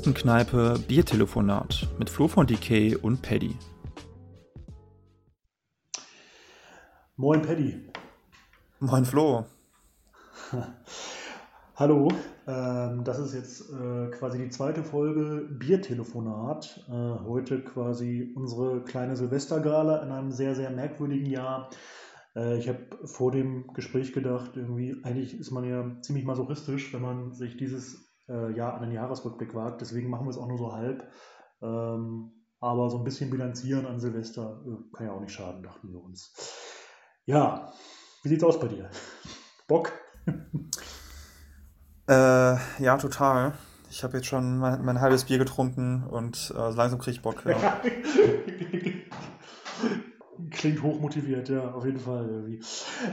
Kommunistenkneipe Biertelefonat mit Flo von DK und Paddy. Moin Paddy. Moin Flo. Hallo, ähm, das ist jetzt äh, quasi die zweite Folge Biertelefonat. Äh, heute quasi unsere kleine Silvestergala in einem sehr, sehr merkwürdigen Jahr. Äh, ich habe vor dem Gespräch gedacht, irgendwie, eigentlich ist man ja ziemlich masochistisch, wenn man sich dieses äh, Jahr an den Jahresrückblick wagt. Deswegen machen wir es auch nur so halb. Ähm, aber so ein bisschen bilanzieren an Silvester äh, kann ja auch nicht schaden, dachten wir uns. Ja, wie sieht's aus bei dir? Bock? Äh, ja, total. Ich habe jetzt schon mein, mein, halbes Bier getrunken und äh, langsam kriege ich Bock. Ja. Klingt hochmotiviert, ja, auf jeden Fall. Irgendwie.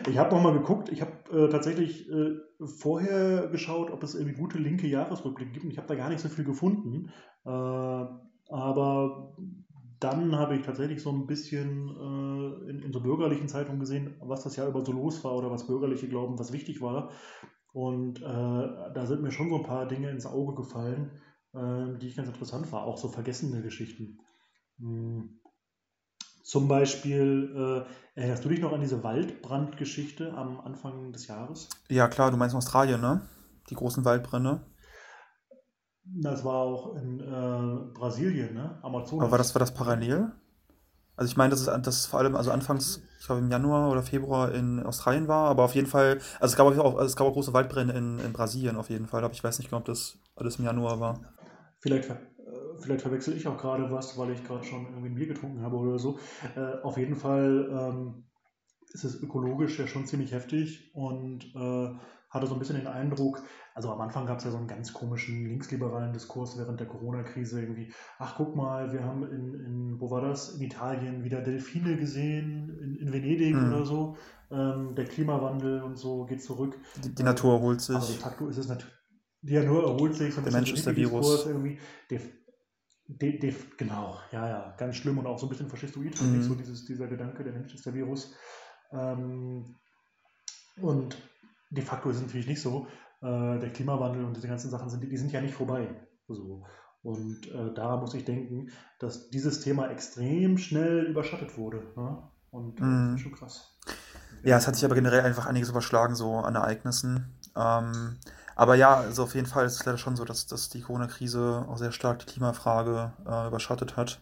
Ich habe nochmal geguckt, ich habe äh, tatsächlich äh, vorher geschaut, ob es irgendwie gute linke Jahresrückblicke gibt. Ich habe da gar nicht so viel gefunden. Äh, aber dann habe ich tatsächlich so ein bisschen äh, in, in, so bürgerlichen Zeitungen gesehen, was das Jahr über so los war oder was Bürgerliche glauben, was wichtig war. Und äh, da sind mir schon so ein paar Dinge ins Auge gefallen, äh, die ich ganz interessant war, auch so vergessene Geschichten. Hm. Zum Beispiel, äh, erinnerst du dich noch an diese Waldbrandgeschichte am Anfang des Jahres? Ja, klar, du meinst Australien, ne? Die großen Waldbrände. Das war auch in äh, Brasilien, ne? Amazonas. Aber war das, war das parallel? Also ich meine, dass es, dass vor allem, also anfangs, ich glaube im Januar oder Februar in Australien war, aber auf jeden Fall, also es gab auch, es gab auch große Waldbrände in, in Brasilien auf jeden Fall, aber ich weiß nicht genau, ob das alles im Januar war. Vielleicht, äh, vielleicht verwechsel ich auch gerade was, weil ich gerade schon irgendwie ein Bier getrunken habe oder so. Äh, auf jeden Fall ähm, ist es ökologisch ja schon ziemlich heftig und äh, hatte so ein bisschen den Eindruck, also am Anfang gab es ja so einen ganz komischen linksliberalen Diskurs während der Corona-Krise irgendwie, ach guck mal, wir haben in, in, wo war das, in Italien wieder Delfine gesehen, in, in Venedig mhm. oder so, ähm, der Klimawandel und so geht zurück. Die, die Natur erholt sich. Aber de facto ist es natürlich, die Natur erholt sich. So der Mensch ist der Virus. Irgendwie. De, de, de, genau, ja, ja, ganz schlimm und auch so ein bisschen faschistoid, mhm. so dieses, dieser Gedanke, der Mensch ist der Virus. Ähm, und de facto ist es natürlich nicht so. Äh, der Klimawandel und diese ganzen Sachen sind, die sind ja nicht vorbei. So. Und äh, daran muss ich denken, dass dieses Thema extrem schnell überschattet wurde. Ne? Und mm. das ist schon krass. Ja, es hat sich aber generell einfach einiges überschlagen, so an Ereignissen. Ähm, aber ja, also auf jeden Fall ist es leider schon so, dass, dass die Corona-Krise auch sehr stark die Klimafrage äh, überschattet hat.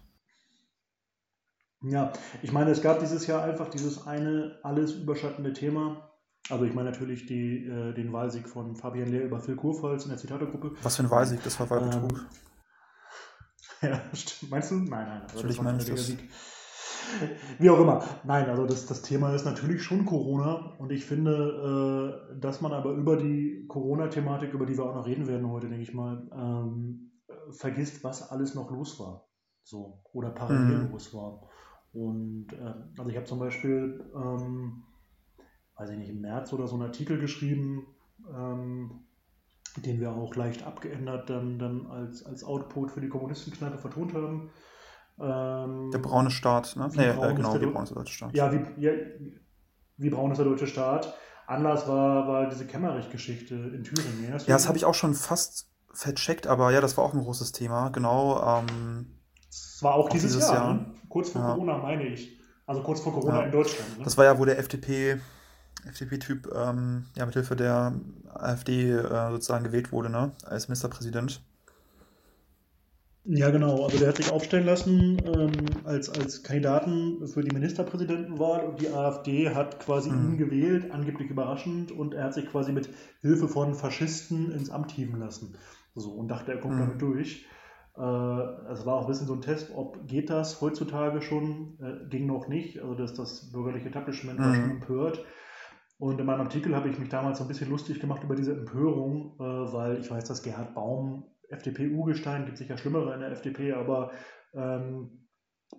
Ja, ich meine, es gab dieses Jahr einfach dieses eine alles überschattende Thema, also ich meine natürlich die, äh, den Wahlsieg von Fabian Lehr über Phil Kurpfalz in der Zitategruppe. Was für ein Wahlsieg? Das war Wahlbetrug. Ähm, ja, stimmt. Meinst du? Nein, nein. Natürlich meine ich das. Sieg. Wie auch immer. Nein, also das, das Thema ist natürlich schon Corona und ich finde, äh, dass man aber über die Corona-Thematik, über die wir auch noch reden werden heute, denke ich mal, ähm, vergisst, was alles noch los war. So, oder parallel mhm. los war. Und äh, also ich habe zum Beispiel ähm, weiß ich nicht, im März oder so einen Artikel geschrieben, ähm, den wir auch leicht abgeändert dann, dann als, als Output für die Kommunistenkneipe vertont haben. Ähm, der braune Staat, ne? Nee, äh, genau, wie braun ist der deutsche Staat. Ja, wie, ja, wie braun ist der deutsche Staat. Anlass war, war diese Kämmerich-Geschichte in Thüringen. Ja, das, ja, das habe ich auch schon fast vercheckt, aber ja, das war auch ein großes Thema. Genau. Ähm, das war auch, auch dieses, dieses, Jahr, Jahr. Ne? kurz vor ja. Corona, meine ich. Also kurz vor Corona ja. in Deutschland. Ne? Das war ja, wo der FDP FDP-Typ ähm, ja, mithilfe der AfD äh, sozusagen gewählt wurde, ne? als Ministerpräsident. Ja, genau. Also der hat sich aufstellen lassen ähm, als, als Kandidaten für die Ministerpräsidentenwahl und die AfD hat quasi mhm. ihn gewählt, angeblich überraschend, und er hat sich quasi mit Hilfe von Faschisten ins Amt hieven lassen. So, und dachte, er kommt mhm. damit durch. Äh, es war auch ein bisschen so ein Test, ob geht das heutzutage schon, äh, ging noch nicht. Also dass das bürgerliche Etablishment mhm. war schon empört. Und in meinem Artikel habe ich mich damals so ein bisschen lustig gemacht über diese Empörung, äh, weil ich weiß, dass Gerhard Baum FDP-Urgestein, gibt sicher schlimmere in der FDP, aber ähm,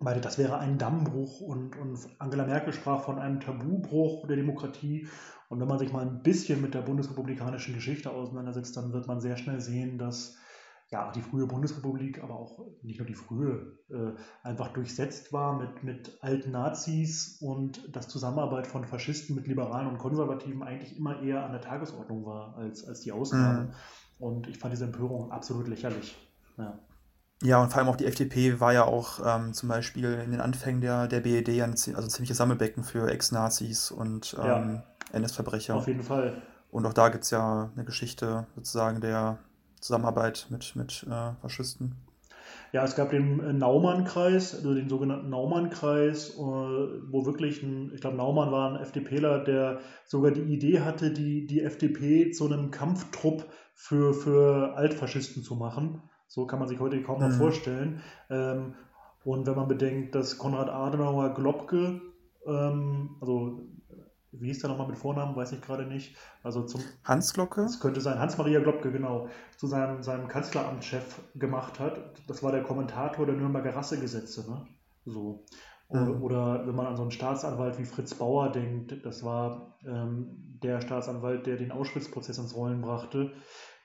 meinte, das wäre ein Dammbruch und, und Angela Merkel sprach von einem Tabubruch der Demokratie. Und wenn man sich mal ein bisschen mit der bundesrepublikanischen Geschichte auseinandersetzt, dann wird man sehr schnell sehen, dass ja, die frühe Bundesrepublik, aber auch nicht nur die frühe, äh, einfach durchsetzt war mit, mit alten Nazis und dass Zusammenarbeit von Faschisten mit Liberalen und Konservativen eigentlich immer eher an der Tagesordnung war als, als die Ausnahme. Mhm. Und ich fand diese Empörung absolut lächerlich. Ja. Ja, und vor allem auch die FDP war ja auch ähm, zum Beispiel in den Anfängen der, der BED ein also ein ziemliches Sammelbecken für Ex-Nazis und Ja, ähm, NS-Verbrecher. auf jeden Fall. Und auch da gibt es ja eine Geschichte sozusagen der Zusammenarbeit mit, mit äh, Faschisten. Ja, es gab den äh, Naumann-Kreis, also den sogenannten Naumann-Kreis, äh, wo wirklich ein, ich glaube, Naumann war ein FDPler, der sogar die Idee hatte, die, die FDP zu einem Kampftrupp für, für Altfaschisten zu machen. So kann man sich heute kaum noch Mhm. vorstellen. Ähm, und wenn man bedenkt, dass Konrad Adenauer Globke, ähm, also wie hieß der nochmal mit Vornamen, weiß ich gerade nicht, also zum Hans Glocke? das könnte sein, Hans-Maria Globke, genau, zu seinem, seinem Kanzleramtschef gemacht hat. Das war der Kommentator der Nürnberger Rassegesetze. Ne? So. Oder, Mhm. oder wenn man an so einen Staatsanwalt wie Fritz Bauer denkt, das war ähm, der Staatsanwalt, der den Auschwitz-Prozess ins Rollen brachte.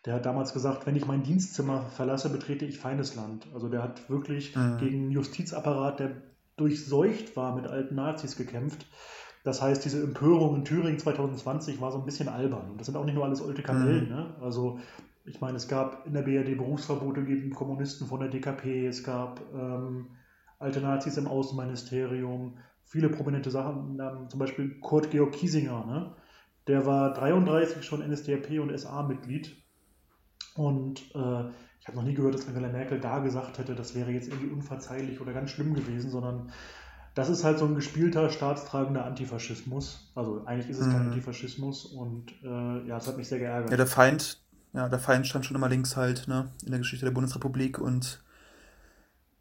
Der hat damals gesagt, wenn ich mein Dienstzimmer verlasse, betrete ich Feindesland. Also der hat wirklich Mhm. gegen einen Justizapparat, der durchseucht war mit alten Nazis gekämpft. Das heißt, diese Empörung in Thüringen 2020 war so ein bisschen albern. Und das sind auch nicht nur alles alte Kamellen. Mhm. Ne? Also, ich meine, es gab in der BRD Berufsverbote gegen Kommunisten von der DKP, es gab ähm, alte Nazis im Außenministerium, viele prominente Sachen, ähm, zum Beispiel Kurt Georg Kiesinger, ne? der war 33 schon NSDAP und SA-Mitglied. Und äh, ich habe noch nie gehört, dass Angela Merkel da gesagt hätte, das wäre jetzt irgendwie unverzeihlich oder ganz schlimm gewesen, sondern das ist halt so ein gespielter, staatstragender Antifaschismus. Also eigentlich ist es kein Mhm. Antifaschismus und äh, ja, es hat mich sehr Ja, geärgert. der Feind, ja, der Feind stand schon immer links halt, ne, in der Geschichte der Bundesrepublik und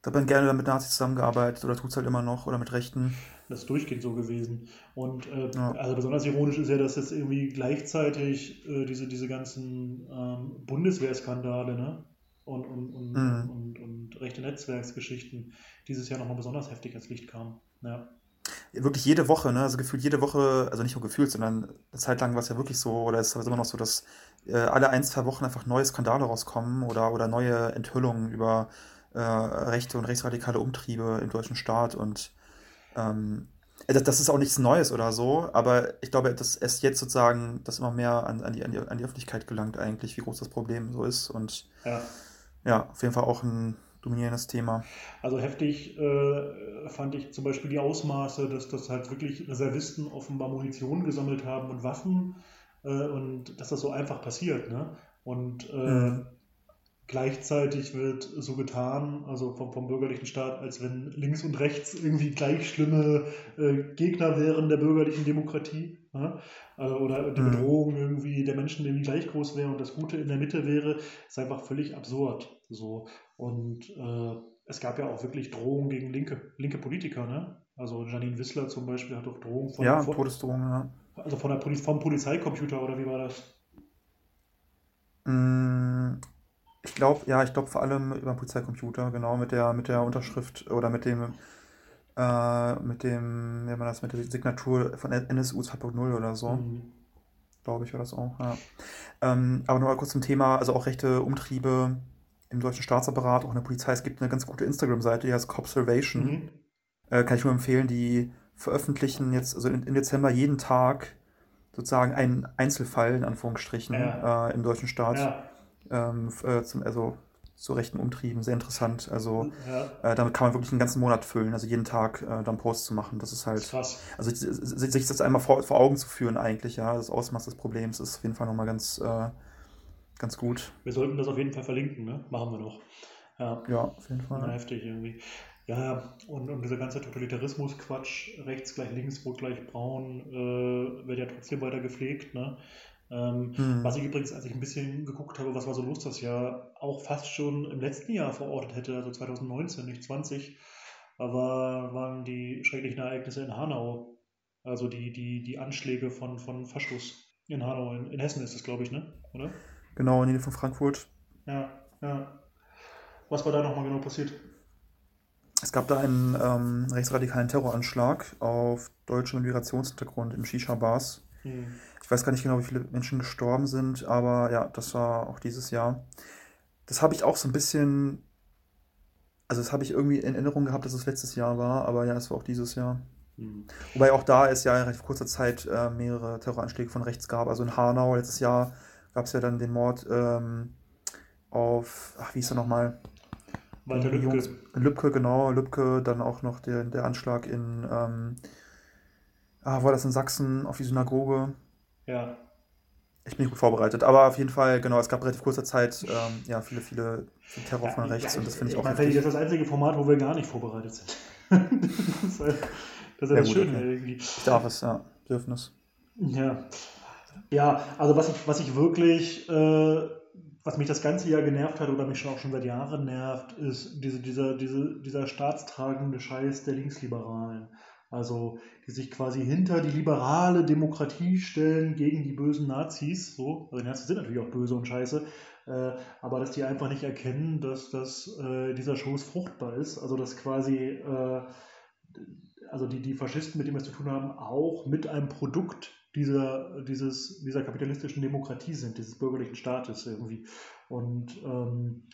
da hat man gerne mit Nazis zusammengearbeitet oder tut es halt immer noch oder mit Rechten. Das ist durchgehend so gewesen. Und äh, Ja. also besonders ironisch ist ja, dass jetzt irgendwie gleichzeitig äh, diese, diese ganzen ähm, Bundeswehrskandale ne? und, und, und, Mhm. und, und rechte Netzwerksgeschichten dieses Jahr nochmal besonders heftig ans Licht kamen. Ja. Wirklich jede Woche, ne, also gefühlt jede Woche, also nicht nur gefühlt, sondern eine Zeit lang war es ja wirklich so, oder es ist immer noch so, dass äh, alle ein, zwei Wochen einfach neue Skandale rauskommen oder, oder neue Enthüllungen über äh, rechte und rechtsradikale Umtriebe im deutschen Staat und ähm, das, das ist auch nichts Neues oder so, aber ich glaube, dass es jetzt sozusagen das immer mehr an, an, die, an, die, an die Öffentlichkeit gelangt eigentlich, wie groß das Problem so ist und ja. ja, auf jeden Fall auch ein dominierendes Thema. Also heftig äh, fand ich zum Beispiel die Ausmaße, dass das halt wirklich Reservisten offenbar Munition gesammelt haben und Waffen äh, und dass das so einfach passiert. Ne? Und äh, Mhm. Gleichzeitig wird so getan, also vom, vom bürgerlichen Staat, als wenn links und rechts irgendwie gleich schlimme äh, Gegner wären der bürgerlichen Demokratie. Ne? Also, oder die Mhm. Bedrohung irgendwie der Menschen irgendwie gleich groß wäre und das Gute in der Mitte wäre, ist einfach völlig absurd. So. Und äh, es gab ja auch wirklich Drohungen gegen linke, linke Politiker, ne? Also Janine Wissler zum Beispiel hat auch Drohungen von, Ja, von Todesdrohungen, ja. also von der Poli vom Polizeicomputer oder wie war das? Ich glaube, ja, ich glaube vor allem über den Polizeicomputer, genau, mit der, mit der Unterschrift oder mit dem, äh, mit dem, wie man das, mit der Signatur von NSU 2.0 oder so, Mhm. glaube ich, war das auch, ja. Ähm, aber nur mal kurz zum Thema, also auch rechte Umtriebe im deutschen Staatsapparat, auch in der Polizei. Es gibt eine ganz gute Instagram-Seite, die heißt Cobservation. Mhm. Äh, kann ich nur empfehlen, die veröffentlichen jetzt, also im Dezember jeden Tag sozusagen einen Einzelfall, in Anführungsstrichen, Ja. äh, im deutschen Staat Ja, ähm, äh, zum, also zu rechten Umtrieben, sehr interessant. Also ja, äh, damit kann man wirklich einen ganzen Monat füllen, also jeden Tag äh, dann Posts zu machen. Das ist halt, krass. also sich das einmal vor, vor Augen zu führen eigentlich, ja, das Ausmaß des Problems ist auf jeden Fall nochmal ganz, äh, ganz gut. Wir sollten das auf jeden Fall verlinken, ne? Machen wir noch. Ja, Ja, auf jeden Fall. heftig irgendwie. Ja, ja, und, und dieser ganze Totalitarismus-Quatsch, rechts gleich links, rot gleich braun, äh, wird ja trotzdem weiter gepflegt, ne? Ähm, Hm. was ich übrigens, als ich ein bisschen geguckt habe, was war so los das Jahr, auch fast schon im letzten Jahr verortet hätte, also 2019, nicht 20, aber waren die schrecklichen Ereignisse in Hanau. Also die, die, die Anschläge von, von Faschos in Hanau, in, in Hessen ist das, glaube ich, ne? Oder? Genau, in der Nähe von Frankfurt. Ja, ja. Was war da nochmal genau passiert? Es gab da einen ähm, rechtsradikalen Terroranschlag auf deutschem Migrationshintergrund in Shisha-Bars. Hm. Ich weiß gar nicht genau, wie viele Menschen gestorben sind, aber ja, das war auch dieses Jahr. Das habe ich auch so ein bisschen, also das habe ich irgendwie in Erinnerung gehabt, dass es letztes Jahr war, aber ja, es war auch dieses Jahr. Hm. Wobei auch da es ja in recht kurzer Zeit äh, mehrere Terroranschläge von rechts gab. Also in Hanau letztes Jahr gab es ja dann den Mord ähm, auf, ach, wie hieß er nochmal? Walter Lübcke. Jungs. Lübcke, genau, Lübcke, dann auch noch der, der Anschlag in, ähm, ah, war das in Sachsen auf die Synagoge? Ja. Ich bin nicht gut vorbereitet, aber auf jeden Fall, genau, es gab relativ kurzer Zeit, ähm, ja, viele, viele viel Terror Ja, von ja, rechts und das finde ich ich auch meine, vielleicht ist das das einzige Format, wo wir gar nicht vorbereitet sind. das ist, halt- das, ist ja Ja das gut, Schöne okay. irgendwie. Ich darf es, ja, Bedürfnis. Ja. Ja, also was ich, was ich wirklich, äh, was mich das ganze Jahr genervt hat oder mich schon auch schon seit Jahren nervt, ist diese, dieser, diese, dieser staatstragende Scheiß der Linksliberalen. Also, die sich quasi hinter die liberale Demokratie stellen gegen die bösen Nazis. So, also die Nazis sind natürlich auch böse und scheiße, äh, aber dass die einfach nicht erkennen, dass, dass äh, dieser Schoß fruchtbar ist. Also, dass quasi äh, also die, die Faschisten, mit denen wir es zu tun haben, auch mit einem Produkt dieser, dieses, dieser kapitalistischen Demokratie sind, dieses bürgerlichen Staates irgendwie. Und ähm,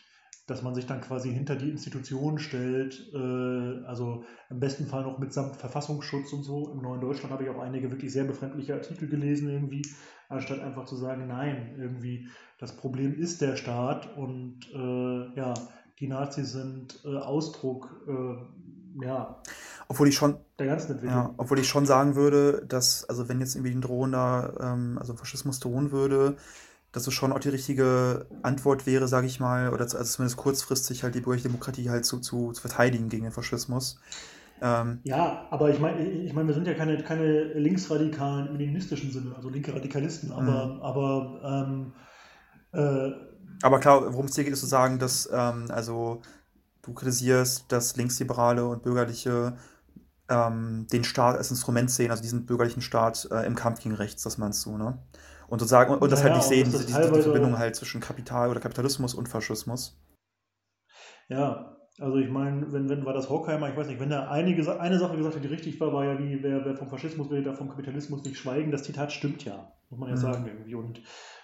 dass man sich dann quasi hinter die Institutionen stellt, äh, also im besten Fall noch mitsamt Verfassungsschutz und so. Im Neuen Deutschland habe ich auch einige wirklich sehr befremdliche Artikel gelesen irgendwie, anstatt einfach zu sagen, nein, irgendwie das Problem ist der Staat und äh, ja, die Nazis sind äh, Ausdruck äh, ja, Obwohl ich schon, der ganzen Entwicklung. ja, obwohl ich schon sagen würde, dass, also wenn jetzt irgendwie ein drohender, ähm, also Faschismus drohen würde, dass es schon auch die richtige Antwort wäre, sage ich mal, oder zu- also zumindest kurzfristig halt die bürgerliche Demokratie halt zu, zu, zu verteidigen gegen den Faschismus. Ähm, Ja, aber ich meine, ich mein, wir sind ja keine, keine linksradikalen im leninistischen Sinne, also linke Radikalisten, aber, Mhm. aber ähm, äh, aber klar, worum es dir geht, ist zu sagen, dass, ähm, also du kritisierst, dass Linksliberale und Bürgerliche ähm, den Staat als Instrument sehen, also diesen bürgerlichen Staat äh, im Kampf gegen rechts, das meinst du, ne? Und sozusagen, und, und das halt naja, nicht und sehen, diese, diese, die teilweise, Verbindung halt zwischen Kapital oder Kapitalismus und Faschismus. ja, also ich meine, wenn, wenn war das Horkheimer, ich weiß nicht, wenn er einige, eine Sache gesagt hat, die richtig war, war ja wie, wer, wer vom Faschismus redet, darf vom Kapitalismus nicht schweigen. Das Zitat stimmt ja, muss man ja Mhm. sagen irgendwie. Und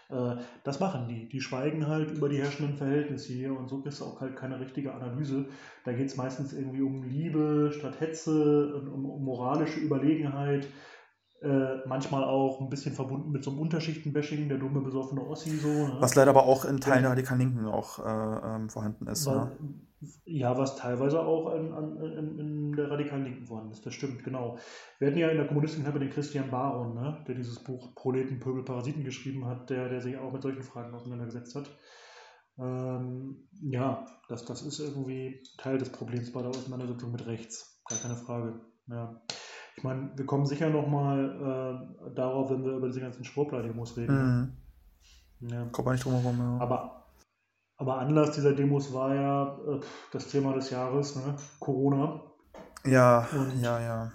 äh, das machen die. Die schweigen halt über die herrschenden Verhältnisse hier und so ist auch halt keine richtige Analyse. Da geht es meistens irgendwie um Liebe statt Hetze, um, um moralische Überlegenheit. Äh, manchmal auch ein bisschen verbunden mit so einem Unterschichtenbashing, der dumme, besoffene Ossi so. Ne? Was leider aber auch in Teilen der radikalen Linken auch äh, ähm, vorhanden ist, wa- ne? ja, was teilweise auch an, an, in, in der radikalen Linken vorhanden ist, das stimmt, genau. Wir hatten ja in der Kommunistin den Christian Baron, ne, der dieses Buch Proleten, Pöbel, Parasiten geschrieben hat, der, der sich auch mit solchen Fragen auseinandergesetzt hat. Ähm, ja, das, das ist irgendwie Teil des Problems bei der Auseinandersetzung mit rechts, gar keine Frage. Ja. Ich meine, wir kommen sicher nochmal äh, darauf, wenn wir über diese ganzen Schwurbler-Demos reden. Mhm. Ja. Kommt man nicht drum herum, ja. Aber, aber Anlass dieser Demos war ja äh, das Thema des Jahres, ne? Corona. Ja, Und ja, ja.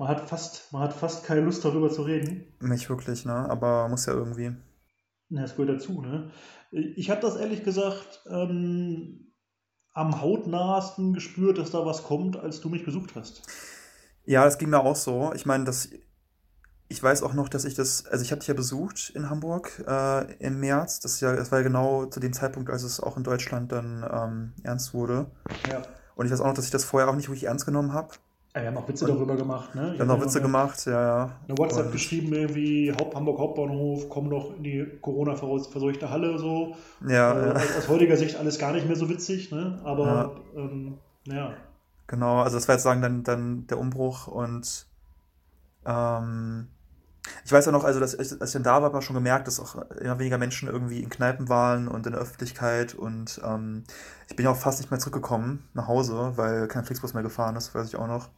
man hat fast, man hat fast keine Lust darüber zu reden. Nicht wirklich, ne? Aber muss ja irgendwie. Ja, Das gehört dazu, ne? Ich habe das ehrlich gesagt ähm, am hautnahsten gespürt, dass da was kommt, als du mich besucht hast. Ja, das ging mir auch so. Ich meine, das, ich weiß auch noch, dass ich das, also ich habe dich ja besucht in Hamburg äh, im März. Das ja, das war ja genau zu dem Zeitpunkt, als es auch in Deutschland dann ähm, ernst wurde. Ja. Und ich weiß auch noch, dass ich das vorher auch nicht wirklich ernst genommen habe. Ja, wir haben auch Witze Und darüber gemacht, ne? Ich dann habe noch dir noch Witze eine, gemacht, ja, ja. eine WhatsApp Und geschrieben, irgendwie Haupt, Hamburg Hauptbahnhof, komm doch in die Corona-verseuchte Halle, so. Äh, ja, ja, aus, aus heutiger Sicht alles gar nicht mehr so witzig, ne? ja, Aber, ähm, ja. Genau. Also das war jetzt sagen dann, dann der Umbruch und ähm, ich weiß ja noch, also dass, als ich dann da war, hat man schon gemerkt, dass auch immer weniger Menschen irgendwie in Kneipen waren und in der Öffentlichkeit und ähm, ich bin ja auch fast nicht mehr zurückgekommen nach Hause, weil kein Flixbus mehr gefahren ist, weiß ich auch noch.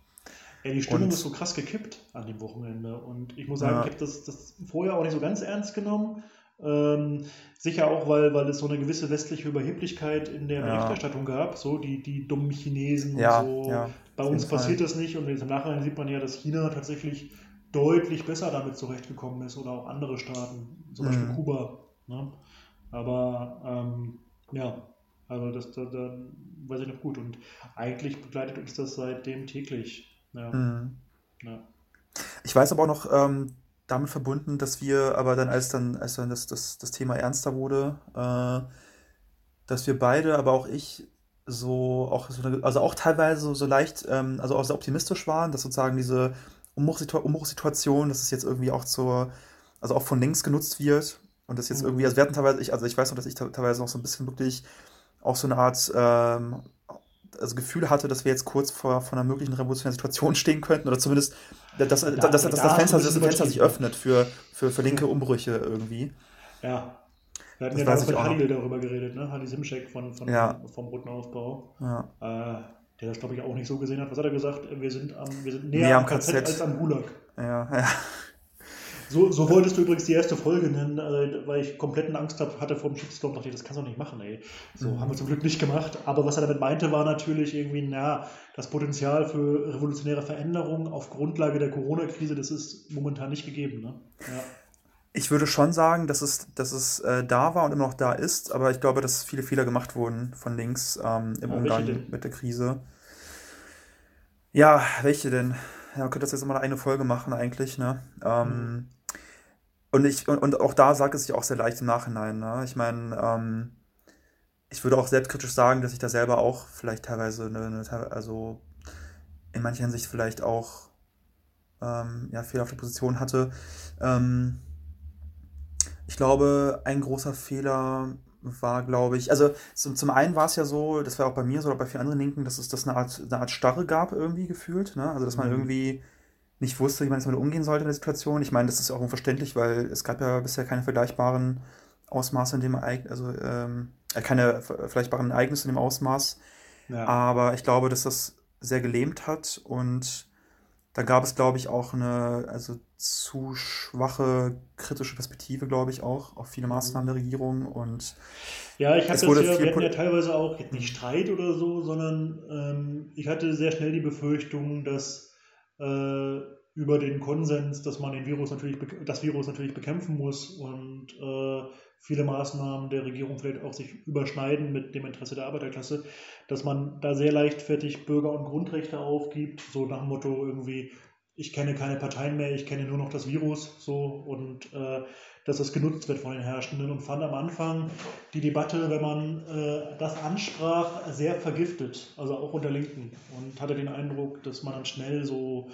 Ja, die Stimmung ist Und so krass gekippt an dem Wochenende. Und ich muss sagen, ich ja, habe das, das vorher auch nicht so ganz ernst genommen. Ähm, sicher auch, weil, weil es so eine gewisse westliche Überheblichkeit in der ja, Berichterstattung gab. So die, die dummen Chinesen und ja, so. ja, Bei uns passiert Fall. das nicht. Und im Nachhinein sieht man ja, dass China tatsächlich deutlich besser damit zurechtgekommen ist. Oder auch andere Staaten, zum Beispiel Mhm. Kuba. Ne? Aber ähm, ja, also das da, da weiß ich noch gut. Und eigentlich begleitet uns das seitdem täglich. Ja. Mhm. Ja. Ich weiß aber auch noch ähm, damit verbunden, dass wir aber dann, als dann, als dann das, das, das Thema ernster wurde, äh, dass wir beide, aber auch ich, so auch so eine, also auch teilweise so, so leicht, ähm, also auch sehr optimistisch waren, dass sozusagen diese Umbruchsitua Umbruchssituation, dass es jetzt irgendwie auch zur, also auch von links genutzt wird und das jetzt irgendwie, Mhm. also wir hatten teilweise, ich, also ich weiß noch, dass ich te- teilweise noch so ein bisschen wirklich auch so eine Art ähm, also Gefühl hatte, dass wir jetzt kurz vor, vor einer möglichen revolutionären Situation stehen könnten oder zumindest, dass, dass, dass, dass, das Fenster, das Fenster sich öffnet für, für, für linke Umbrüche irgendwie. Ja. Wir hatten das ja damals mit Halil darüber geredet, ne? Halil Simschek von, von, ja. vom Roten Aufbau. Ja. Äh, der das, glaube ich, auch nicht so gesehen hat. Was hat er gesagt? Wir sind, am, wir sind näher, näher am KZ, KZ, als am Gulag. Ja, ja. So, so wolltest du übrigens die erste Folge nennen, äh, weil ich kompletten Angst hatte vor dem Shitstorm. Dachte ich, das kannst du doch nicht machen, ey. So mhm. haben wir zum Glück nicht gemacht. Aber was er damit meinte, war natürlich irgendwie, na, das Potenzial für revolutionäre Veränderungen auf Grundlage der Corona-Krise, das ist momentan nicht gegeben. Ne? Ja. Ich würde schon sagen, dass es, dass es äh, da war und immer noch da ist, aber ich glaube, dass viele Fehler gemacht wurden von links ähm, im ja, Umgang mit der Krise. Ja, welche denn? Ja, man könnte das jetzt immer eine Folge machen, eigentlich, ne? Ähm, mhm. Und, ich, und, und auch da sagt es sich auch sehr leicht im Nachhinein. Ne? Ich meine, ähm, ich würde auch selbstkritisch sagen, dass ich da selber auch vielleicht teilweise, eine, eine, also in mancher Hinsicht vielleicht auch ähm, ja, fehlerhafte Position hatte. Ähm, ich glaube, ein großer Fehler war, glaube ich, also zum, zum einen war es ja so, das war auch bei mir so oder bei vielen anderen Linken, dass es das eine Art, eine Art Starre gab irgendwie gefühlt. Ne? Also dass man mhm. irgendwie nicht wusste, wie man jetzt damit umgehen sollte in der Situation. Ich meine, das ist auch unverständlich, weil es gab ja bisher keine vergleichbaren Ausmaße in dem Ereignis, also ähm, äh, keine vergleichbaren Ereignisse in dem Ausmaß. Ja. Aber ich glaube, dass das sehr gelähmt hat und da gab es, glaube ich, auch eine also zu schwache kritische Perspektive, glaube ich, auch auf viele Maßnahmen der Regierung und ja, ich hatte ja, wir hatten ja teilweise auch nicht Streit oder so, sondern ähm, ich hatte sehr schnell die Befürchtung, dass äh, über den Konsens, dass man den Virus natürlich, das Virus natürlich bekämpfen muss und äh, viele Maßnahmen der Regierung vielleicht auch sich überschneiden mit dem Interesse der Arbeiterklasse, dass man da sehr leichtfertig Bürger- und Grundrechte aufgibt, so nach dem Motto irgendwie, ich kenne keine Parteien mehr, ich kenne nur noch das Virus, so und äh, dass das genutzt wird von den Herrschenden und fand am Anfang die Debatte, wenn man äh, das ansprach, sehr vergiftet, also auch unter Linken und hatte den Eindruck, dass man dann schnell so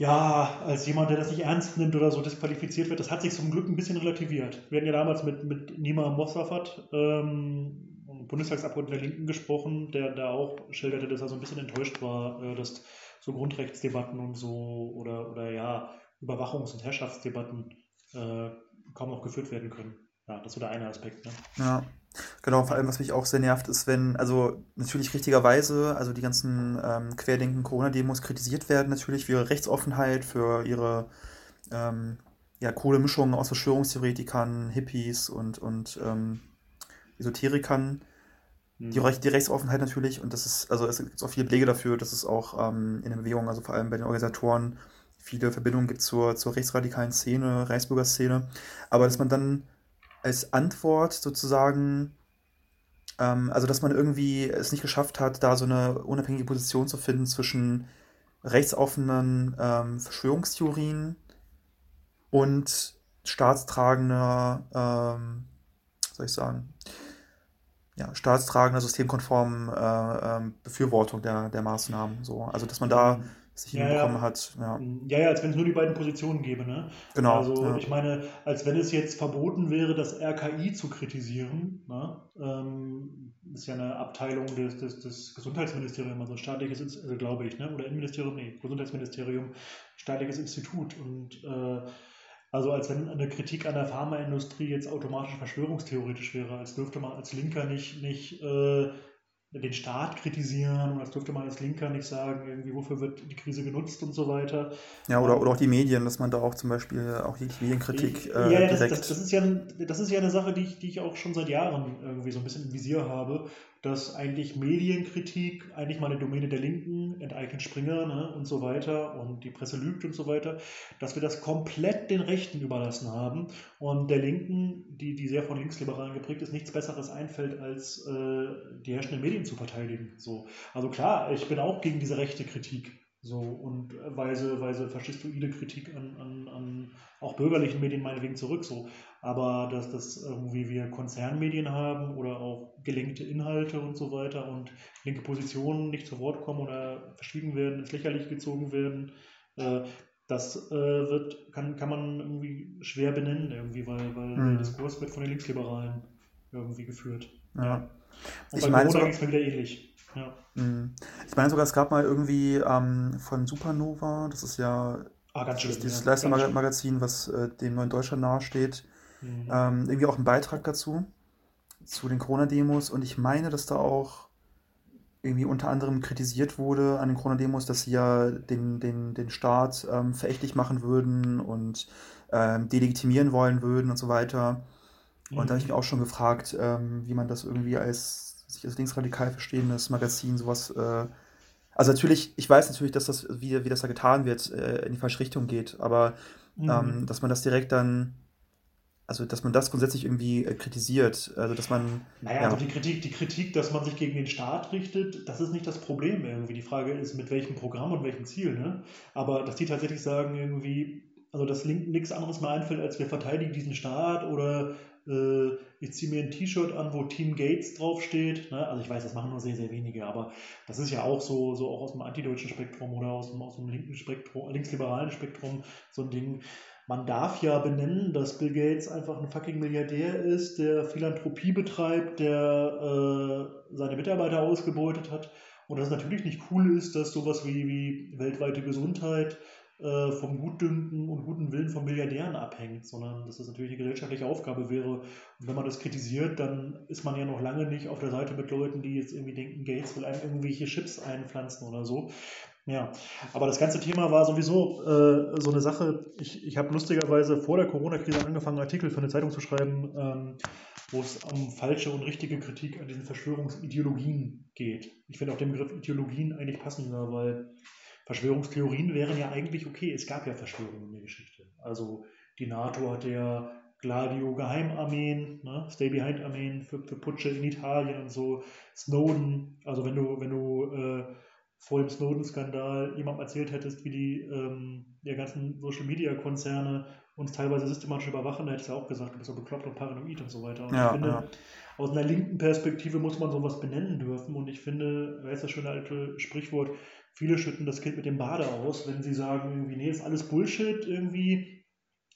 ja, als jemand, der das nicht ernst nimmt oder so disqualifiziert wird, das hat sich zum Glück ein bisschen relativiert. Wir hatten ja damals mit, mit Nima Mostafat, ähm, Bundestagsabgeordneter der Linken, gesprochen, der da auch schilderte, dass er so ein bisschen enttäuscht war, äh, dass so Grundrechtsdebatten und so oder, oder ja, Überwachungs- und Herrschaftsdebatten äh, kaum noch geführt werden können. Ja, das ist so der eine Aspekt. Ne? Ja, genau. Vor allem, was mich auch sehr nervt, ist, wenn, also natürlich richtigerweise, also die ganzen ähm, Querdenken-Corona-Demos kritisiert werden, natürlich für ihre Rechtsoffenheit, für ihre ähm, ja, coole Mischung aus Verschwörungstheoretikern, Hippies und, und ähm, Esoterikern. Die. Recht, die Rechtsoffenheit natürlich, und das ist, also es gibt auch viele Belege dafür, dass es auch ähm, in der Bewegung, also vor allem bei den Organisatoren, viele Verbindungen gibt zur, zur rechtsradikalen Szene, Reichsbürger-Szene, aber dass man dann als Antwort sozusagen, ähm, also dass man irgendwie es nicht geschafft hat, da so eine unabhängige Position zu finden zwischen rechtsoffenen ähm, Verschwörungstheorien und staatstragender, ähm, soll ich sagen, ja, staatstragender, systemkonformen äh, ähm, Befürwortung der, der Maßnahmen. So. Also dass man da mhm sich ja, hinbekommen ja. hat. Ja. ja, ja, als wenn es nur die beiden Positionen gäbe. Ne? Genau. Also ja. ich meine, als wenn es jetzt verboten wäre, das RKI zu kritisieren. Ne? Ähm, ist ja eine Abteilung des, des, des Gesundheitsministeriums, also staatliches, also glaube ich, ne? oder Innenministerium, nee, Gesundheitsministerium, staatliches Institut. Und äh, also als wenn eine Kritik an der Pharmaindustrie jetzt automatisch verschwörungstheoretisch wäre, als dürfte man als Linker nicht, nicht äh, den Staat kritisieren und das dürfte man als Linker nicht sagen, irgendwie wofür wird die Krise genutzt und so weiter. Ja, oder, oder auch die Medien, dass man da auch zum Beispiel auch die Medienkritik äh, ja, direkt... Das, das, das, ist ja, das ist ja eine Sache, die ich, die ich auch schon seit Jahren irgendwie so ein bisschen im Visier habe, dass eigentlich Medienkritik eigentlich mal eine Domäne der Linken, enteignet Springer ne, und so weiter und die Presse lügt und so weiter, dass wir das komplett den Rechten überlassen haben und der Linken, die, die sehr von Linksliberalen geprägt ist, nichts Besseres einfällt, als äh, die herrschenden Medien zu verteidigen. So. Also klar, ich bin auch gegen diese rechte Kritik. So, und weise, weise faschistoide Kritik an, an, an auch bürgerlichen Medien meinetwegen zurück. So. Aber dass das irgendwie wir Konzernmedien haben oder auch gelenkte Inhalte und so weiter und linke Positionen nicht zu Wort kommen oder verschwiegen werden, ins Lächerliche gezogen werden, äh, das äh, wird, kann, kann man irgendwie schwer benennen, irgendwie, weil, weil mhm. der Diskurs wird von den Linksliberalen irgendwie geführt. Ja. Ja. Und Ich bei meine Corona sogar, ging es mir wieder ähnlich. Ja. mh, ich meine sogar, es gab mal irgendwie ähm, von Supernova, das ist ja Ah, ganz dieses, schlimm, dieses ja. Lifestyle-Magazin, was äh, dem Neuen Deutschland nahesteht, Mhm. ähm, irgendwie auch einen Beitrag dazu, zu den Corona-Demos. Und ich meine, dass da auch irgendwie unter anderem kritisiert wurde an den Corona-Demos, dass sie ja den, den, den Staat ähm, verächtlich machen würden und ähm, delegitimieren wollen würden und so weiter. Und da habe ich mich Mhm. auch schon gefragt, ähm, wie man das irgendwie als sich als linksradikal verstehendes Magazin sowas. Äh, also natürlich, ich weiß natürlich, dass das, wie, wie das da getan wird, äh, in die falsche Richtung geht, aber Mhm. ähm, dass man das direkt dann, also dass man das grundsätzlich irgendwie äh, kritisiert, also dass man, Naja, also ja, die Kritik, die Kritik, dass man sich gegen den Staat richtet, das ist nicht das Problem irgendwie. Die Frage ist, mit welchem Programm und welchem Ziel, ne? Aber dass die tatsächlich sagen, irgendwie, also dass Linken nichts anderes mehr einfällt, als wir verteidigen diesen Staat oder äh, ich ziehe mir ein T-Shirt an, wo Team Gates draufsteht. Ne? Also ich weiß, das machen nur sehr, sehr wenige, aber das ist ja auch so, so auch aus dem antideutschen Spektrum oder aus dem, aus dem linken Spektrum, linksliberalen Spektrum so ein Ding. Man darf ja benennen, dass Bill Gates einfach ein fucking Milliardär ist, der Philanthropie betreibt, der äh, seine Mitarbeiter ausgebeutet hat. Und dass es natürlich nicht cool ist, dass sowas wie, wie weltweite Gesundheit äh, vom Gutdünken und guten Willen von Milliardären abhängt, sondern dass das natürlich eine gesellschaftliche Aufgabe wäre. Und wenn man das kritisiert, dann ist man ja noch lange nicht auf der Seite mit Leuten, die jetzt irgendwie denken, Gates will einem irgendwelche Chips einpflanzen oder so. Ja, aber das ganze Thema war sowieso äh, so eine Sache. Ich, ich habe lustigerweise vor der Corona-Krise angefangen, Artikel für eine Zeitung zu schreiben, ähm, wo es um falsche und richtige Kritik an diesen Verschwörungsideologien geht. Ich finde auch den Begriff Ideologien eigentlich passender, weil Verschwörungstheorien wären ja eigentlich okay. Es gab ja Verschwörungen in der Geschichte. Also die NATO hatte ja Gladio-Geheimarmeen, ne? Stay-Behind-Armeen für, für Putsche in Italien und so. Snowden, also wenn du, wenn du äh, vor dem Snowden-Skandal jemandem erzählt hättest, wie die ähm, der ganzen Social-Media-Konzerne uns teilweise systematisch überwachen, da hättest du ja auch gesagt, du bist so bekloppt und paranoid und so weiter. Und ich ja, finde, ja, aus einer linken Perspektive muss man sowas benennen dürfen. Und ich finde, wer ist das schöne alte Sprichwort, viele schütten das Kind mit dem Bade aus, wenn sie sagen, irgendwie, nee, ist alles Bullshit, irgendwie,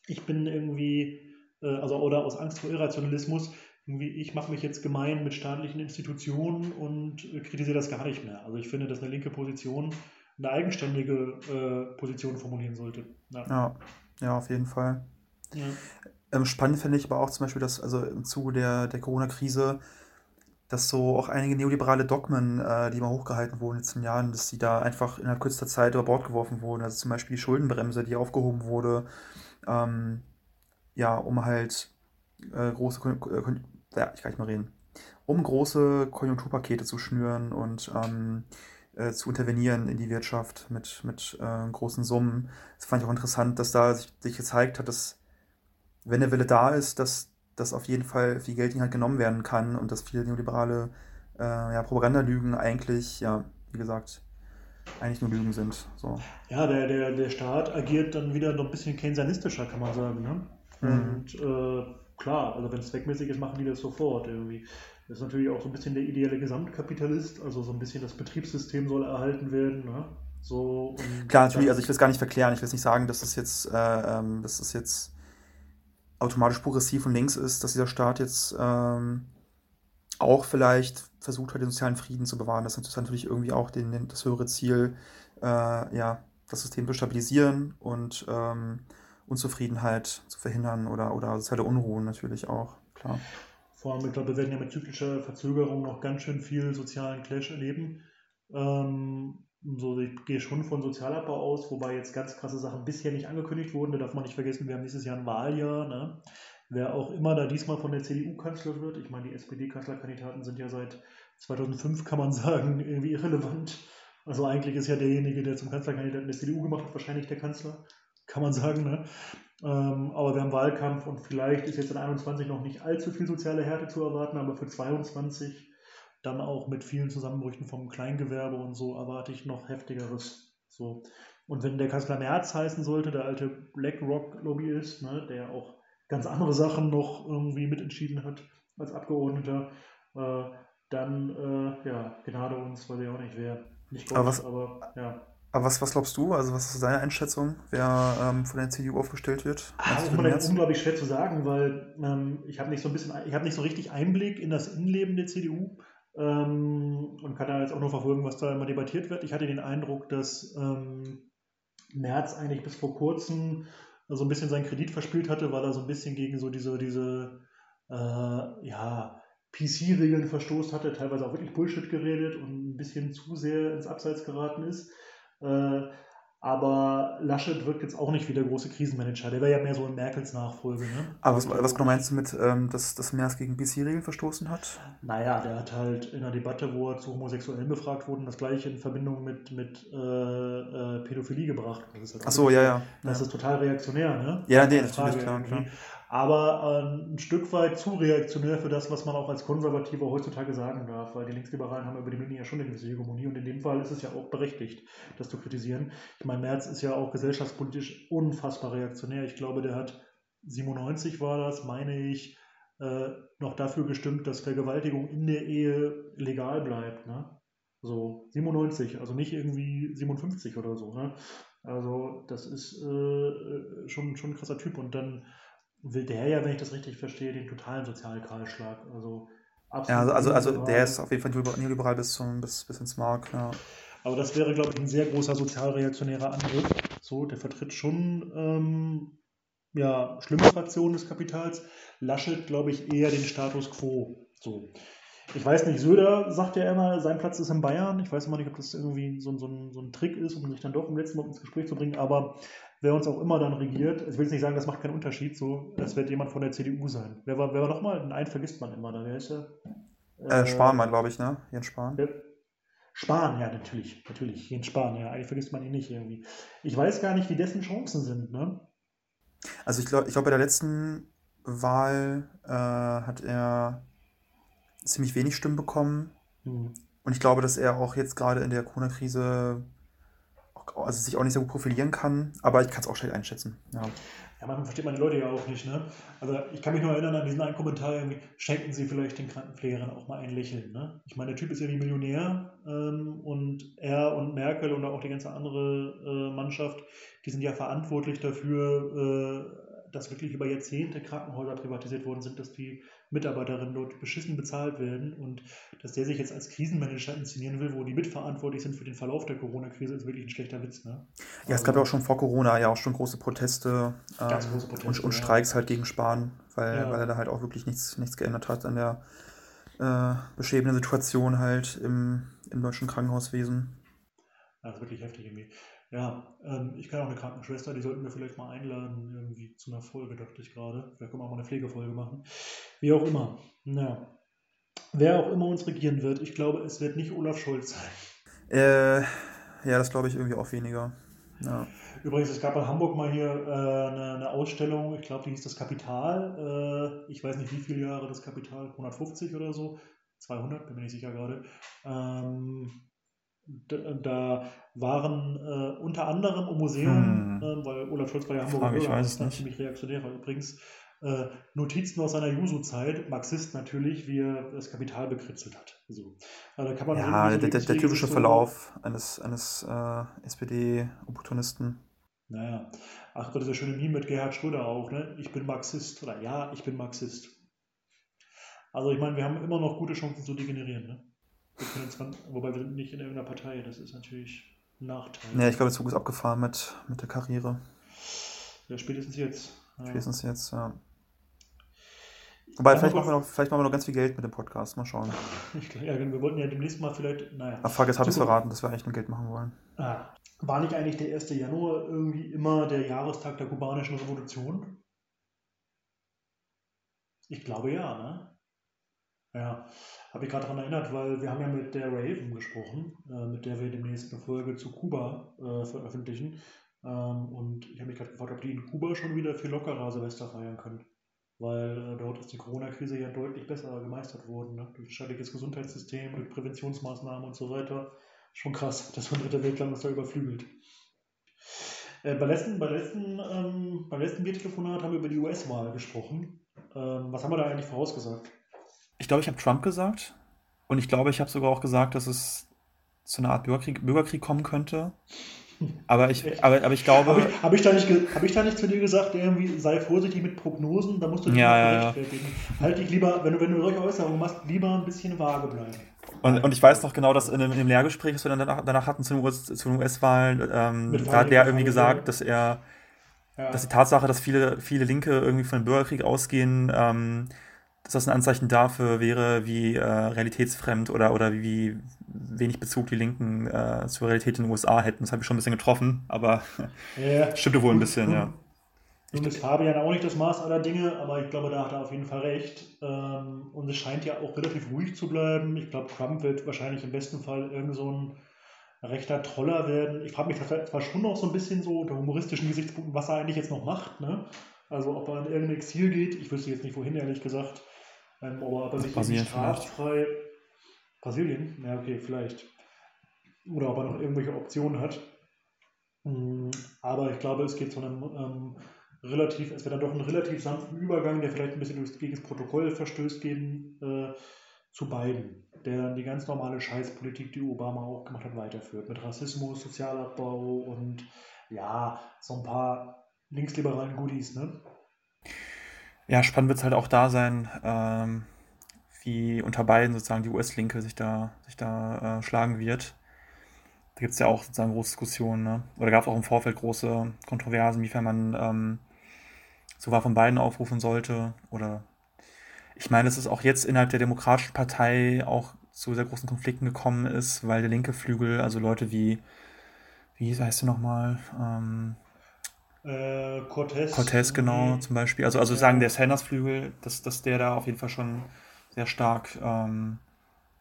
ich bin irgendwie, äh, also oder aus Angst vor Irrationalismus, ich mache mich jetzt gemein mit staatlichen Institutionen und äh, kritisiere das gar nicht mehr. Also ich finde, dass eine linke Position eine eigenständige äh, Position formulieren sollte. Ja. ja, ja, auf jeden Fall. Ja. Ähm, spannend finde ich aber auch zum Beispiel, dass also im Zuge der, der Corona-Krise, dass so auch einige neoliberale Dogmen, äh, die mal hochgehalten wurden in den letzten Jahren, dass die da einfach innerhalb kürzester Zeit über Bord geworfen wurden. Also zum Beispiel die Schuldenbremse, die aufgehoben wurde, ähm, ja, um halt äh, große, Kon Kon ja, ich kann nicht mal reden, um große Konjunkturpakete zu schnüren und ähm, äh, zu intervenieren in die Wirtschaft mit, mit äh, großen Summen. Das fand ich auch interessant, dass da sich, sich gezeigt hat, dass wenn der Wille da ist, dass, dass auf jeden Fall viel Geld in die Hand genommen werden kann und dass viele neoliberale äh, ja, Propagandalügen eigentlich, ja, wie gesagt, eigentlich nur Lügen sind. So. Ja, der, der, der Staat agiert dann wieder noch ein bisschen keynesianistischer, kann man sagen. Ne? Mhm. Und äh, klar, also wenn es zweckmäßig ist, machen die das sofort irgendwie. Das ist natürlich auch so ein bisschen der ideelle Gesamtkapitalist, also so ein bisschen das Betriebssystem soll erhalten werden. Ne? So, und Klar, natürlich, also ich will es gar nicht verklären, ich will es nicht sagen, dass das jetzt, äh, ähm, dass das jetzt automatisch progressiv von links ist, dass dieser Staat jetzt ähm, auch vielleicht versucht hat, den sozialen Frieden zu bewahren. Das ist natürlich irgendwie auch den, das höhere Ziel, äh, ja, das System zu stabilisieren und ähm, Unzufriedenheit zu verhindern oder, oder soziale Unruhen natürlich auch, klar. vor allem, ich glaube, wir werden ja mit zyklischer Verzögerung noch ganz schön viel sozialen Clash erleben. Ähm, so, ich gehe schon von Sozialabbau aus, wobei jetzt ganz krasse Sachen bisher nicht angekündigt wurden. Da darf man nicht vergessen, wir haben nächstes Jahr ein Wahljahr. Ne? Wer auch immer da diesmal von der CDU Kanzler wird, ich meine, die SPD-Kanzlerkandidaten sind ja seit 2005, kann man sagen, irgendwie irrelevant. Also eigentlich ist ja derjenige, der zum Kanzlerkandidaten der CDU gemacht hat, wahrscheinlich der Kanzler, kann man sagen. Ne? Ähm, aber wir haben Wahlkampf und vielleicht ist jetzt in 21 noch nicht allzu viel soziale Härte zu erwarten, aber für 22 dann auch mit vielen Zusammenbrüchen vom Kleingewerbe und so erwarte ich noch heftigeres. So. Und wenn der Kanzler Merz heißen sollte, der alte BlackRock-Lobbyist, ne, der auch ganz andere Sachen noch irgendwie mitentschieden hat als Abgeordneter, äh, dann, äh, ja, Gnade uns, weiß ich auch nicht wer. Nicht Gott, Aber was, aber ja. Aber was, was glaubst du? Also, was ist deine Einschätzung, wer ähm, von der CDU aufgestellt wird? Ah, das ist mir unglaublich schwer zu sagen, weil ähm, ich habe nicht so ein bisschen, ich habe nicht so richtig Einblick in das Innenleben der CDU ähm, und kann da jetzt auch nur verfolgen, was da immer debattiert wird. Ich hatte den Eindruck, dass ähm, Merz eigentlich bis vor kurzem so ein bisschen seinen Kredit verspielt hatte, weil er so ein bisschen gegen so diese, diese äh, ja, PC-Regeln verstoßen hatte, teilweise auch wirklich Bullshit geredet und ein bisschen zu sehr ins Abseits geraten ist. Äh, aber Laschet wirkt jetzt auch nicht wie der große Krisenmanager. Der wäre ja mehr so in Merkels Nachfolge. Ne? Aber was, was genau meinst du mit, ähm, dass, dass Merz gegen BC-Regeln verstoßen hat? Naja, der hat halt in einer Debatte, wo er zu Homosexuellen befragt wurde, das gleiche in Verbindung mit, mit äh, äh, Pädophilie gebracht. Halt Ach so, ja, ja. Das ist total reaktionär, ne? Ja, nee, natürlich, klar, klar aber äh, ein Stück weit zu reaktionär für das, was man auch als Konservativer heutzutage sagen darf, weil die Linksliberalen haben über die Medien ja schon eine gewisse Hegemonie und in dem Fall ist es ja auch berechtigt, das zu kritisieren. Ich meine, Merz ist ja auch gesellschaftspolitisch unfassbar reaktionär. Ich glaube, der hat 97 war das, meine ich, äh, noch dafür gestimmt, dass Vergewaltigung in der Ehe legal bleibt. Ne? So 97, also nicht irgendwie 57 oder so. Ne? Also das ist äh, schon, schon ein krasser Typ und dann will der ja, wenn ich das richtig verstehe, den totalen Sozialkahlschlag. Also Ja, also, also, also der ist auf jeden Fall neoliberal bis, zum, bis, bis ins Mark. Ja. Aber das wäre, glaube ich, ein sehr großer sozialreaktionärer Angriff. So, der vertritt schon ähm, ja, schlimme Fraktionen des Kapitals. Laschet, glaube ich, eher den Status quo. So. Ich weiß nicht, Söder sagt ja immer, sein Platz ist in Bayern. Ich weiß immer nicht, ob das irgendwie so, so, ein, so ein Trick ist, um sich dann doch im letzten Mal ins Gespräch zu bringen. Aber wer uns auch immer dann regiert, ich will jetzt nicht sagen, das macht keinen Unterschied, so, es wird jemand von der CDU sein. Wer war, wer war nochmal? Einen vergisst man immer, da wer ist der? Äh, äh Spahn, glaube ich, ne? Jens Spahn. Der, Spahn, ja, natürlich, natürlich. Jens Spahn, ja, eigentlich vergisst man ihn nicht irgendwie. Ich weiß gar nicht, wie dessen Chancen sind, ne? Also ich glaube, ich glaub, bei der letzten Wahl äh, hat er ziemlich wenig Stimmen bekommen. Mhm. Und ich glaube, dass er auch jetzt gerade in der Corona-Krise also sich auch nicht so gut profilieren kann, aber ich kann es auch schlecht einschätzen. Ja. ja, manchmal versteht man die Leute ja auch nicht. Ne? Also ich kann mich nur erinnern an diesen einen Kommentar, irgendwie, schenken Sie vielleicht den Krankenpflegern auch mal ein Lächeln. Ne? Ich meine, der Typ ist ja wie Millionär ähm, und er und Merkel und auch die ganze andere äh, Mannschaft, die sind ja verantwortlich dafür, äh, dass wirklich über Jahrzehnte Krankenhäuser privatisiert worden sind, dass die Mitarbeiterinnen dort beschissen bezahlt werden und dass der sich jetzt als Krisenmanager inszenieren will, wo die mitverantwortlich sind für den Verlauf der Corona-Krise, ist wirklich ein schlechter Witz. Ne? Ja, es gab ja auch schon vor Corona ja auch schon große Proteste, ähm, große Proteste und, und, Streiks ja. halt gegen Spahn, weil, ja. weil er da halt auch wirklich nichts, nichts geändert hat an der äh, beschämenden Situation halt im, im deutschen Krankenhauswesen. Das ist wirklich heftig irgendwie. Ja, ähm, ich kann auch eine Krankenschwester, die sollten wir vielleicht mal einladen, irgendwie zu einer Folge, dachte ich gerade. Vielleicht können wir auch mal eine Pflegefolge machen. Wie auch immer. Ja. Wer auch immer uns regieren wird, ich glaube, es wird nicht Olaf Scholz sein. Äh, ja, das glaube ich irgendwie auch weniger. Ja. Übrigens, es gab in Hamburg mal hier äh, eine, eine, Ausstellung, ich glaube, die hieß das Kapital. Äh, ich weiß nicht, wie viele Jahre das Kapital, 150 oder so, 200, bin mir nicht sicher gerade. Ähm, da waren äh, unter anderem im Museum, hm. äh, weil Olaf Scholz war ja Hamburger Bürger, ich weiß nicht. ziemlich reaktionärer übrigens, äh, Notizen aus seiner Juso-Zeit, Marxist natürlich, wie er das Kapital bekritzelt hat. So. Also da kann man ja, der, der, der, typische Verlauf eines, eines äh, SPD-Opportunisten. Naja, ach Gott, dieser schöne Meme mit Gerhard Schröder auch, ne? Ich bin Marxist oder ja, ich bin Marxist. Also ich meine, wir haben immer noch gute Chancen zu degenerieren, ne? Wobei wir sind nicht in irgendeiner Partei, das ist natürlich ein Nachteil. Ja, ich glaube, der Zug ist abgefahren mit, mit der Karriere. Ja, spätestens jetzt. Ja. Spätestens jetzt, ja. Wobei, vielleicht machen, wir noch, vielleicht machen wir noch ganz viel Geld mit dem Podcast. Mal schauen. ja, wir wollten ja demnächst mal vielleicht. Naja. Ach, fuck, jetzt habe ich es verraten, dass wir eigentlich nur Geld machen wollen. Ah. War nicht eigentlich der 1. Januar irgendwie immer der Jahrestag der kubanischen Revolution? Ich glaube ja, ne? Ja, habe ich gerade daran erinnert, weil wir haben ja mit der Raven gesprochen, äh, mit der wir demnächst eine Folge zu Kuba äh, veröffentlichen. Ähm, und ich habe mich gerade gefragt, ob die in Kuba schon wieder viel lockerer Silvester feiern können. Weil äh, dort ist die Corona-Krise ja deutlich besser gemeistert worden. Ne? Durch ein staatliches Gesundheitssystem, durch Präventionsmaßnahmen und so weiter. Schon krass, dass man dritte Weltland uns da überflügelt. Äh, bei letzten, bei letzten, ähm, beim letzten Biertelefonat haben wir über die US-Wahl gesprochen. Ähm, was haben wir da eigentlich vorausgesagt? Ich glaube, ich habe Trump gesagt. Und ich glaube, ich habe sogar auch gesagt, dass es zu einer Art Bürgerkrieg, Bürgerkrieg kommen könnte. Aber ich, aber, aber ich glaube. Habe ich, hab ich, da nicht, hab ich da nicht zu dir gesagt, irgendwie sei vorsichtig mit Prognosen, da musst du dich Ja, ja, ja, ja. rechtfertigen. Halt dich lieber, wenn du, wenn du solche Äußerungen machst, lieber ein bisschen vage bleiben. Und, und ich weiß noch genau, dass in dem, in dem Lehrgespräch, das wir dann danach, danach hatten zu den US zu den US-Wahlen, ähm, da hat der irgendwie gesagt, dass er, Ja. dass die Tatsache, dass viele, viele Linke irgendwie von dem Bürgerkrieg ausgehen, ähm, dass das ein Anzeichen dafür wäre, wie äh, realitätsfremd oder, oder wie wenig Bezug die Linken äh, zur Realität in den USA hätten. Das habe ich schon ein bisschen getroffen, aber ja. stimmte wohl ein bisschen, ja. Nun ist Fabian auch nicht das Maß aller Dinge, aber ich glaube, da hat er auf jeden Fall recht. Ähm, und es scheint ja auch relativ ruhig zu bleiben. Ich glaube, Trump wird wahrscheinlich im besten Fall irgend so ein rechter Troller werden. Ich frage mich zwar schon noch so ein bisschen so unter humoristischen Gesichtspunkten, was er eigentlich jetzt noch macht. Ne? Also ob er in irgendein Exil geht. Ich wüsste jetzt nicht, wohin, ehrlich gesagt. Ähm, aber ob er sich Brasilien straffrei... Brasilien? Ja, okay, vielleicht. Oder ob er noch irgendwelche Optionen hat. Mm, Aber ich glaube, es geht zu einem ähm, relativ, es wird dann doch einen relativ sanften Übergang, der vielleicht ein bisschen durchs, gegen das Protokoll verstößt, geben, äh, zu beiden, der dann die ganz normale Scheißpolitik, die Obama auch gemacht hat, weiterführt. Mit Rassismus, Sozialabbau und ja, so ein paar linksliberalen Goodies, ne? Ja, spannend wird es halt auch da sein, ähm, wie unter beiden sozusagen die US-Linke sich da, sich da äh, schlagen wird. Da gibt es ja auch sozusagen große Diskussionen, ne? Oder gab es auch im Vorfeld große Kontroversen, inwiefern man ähm, sogar von beiden aufrufen sollte. Oder ich meine, dass es auch jetzt innerhalb der Demokratischen Partei auch zu sehr großen Konflikten gekommen ist, weil der linke Flügel, also Leute wie, wie heißt du nochmal? Ähm, Äh, Cortez. Cortez, genau, zum Beispiel. Also, also sagen der Sanders-Flügel, dass, dass der da auf jeden Fall schon sehr stark ähm,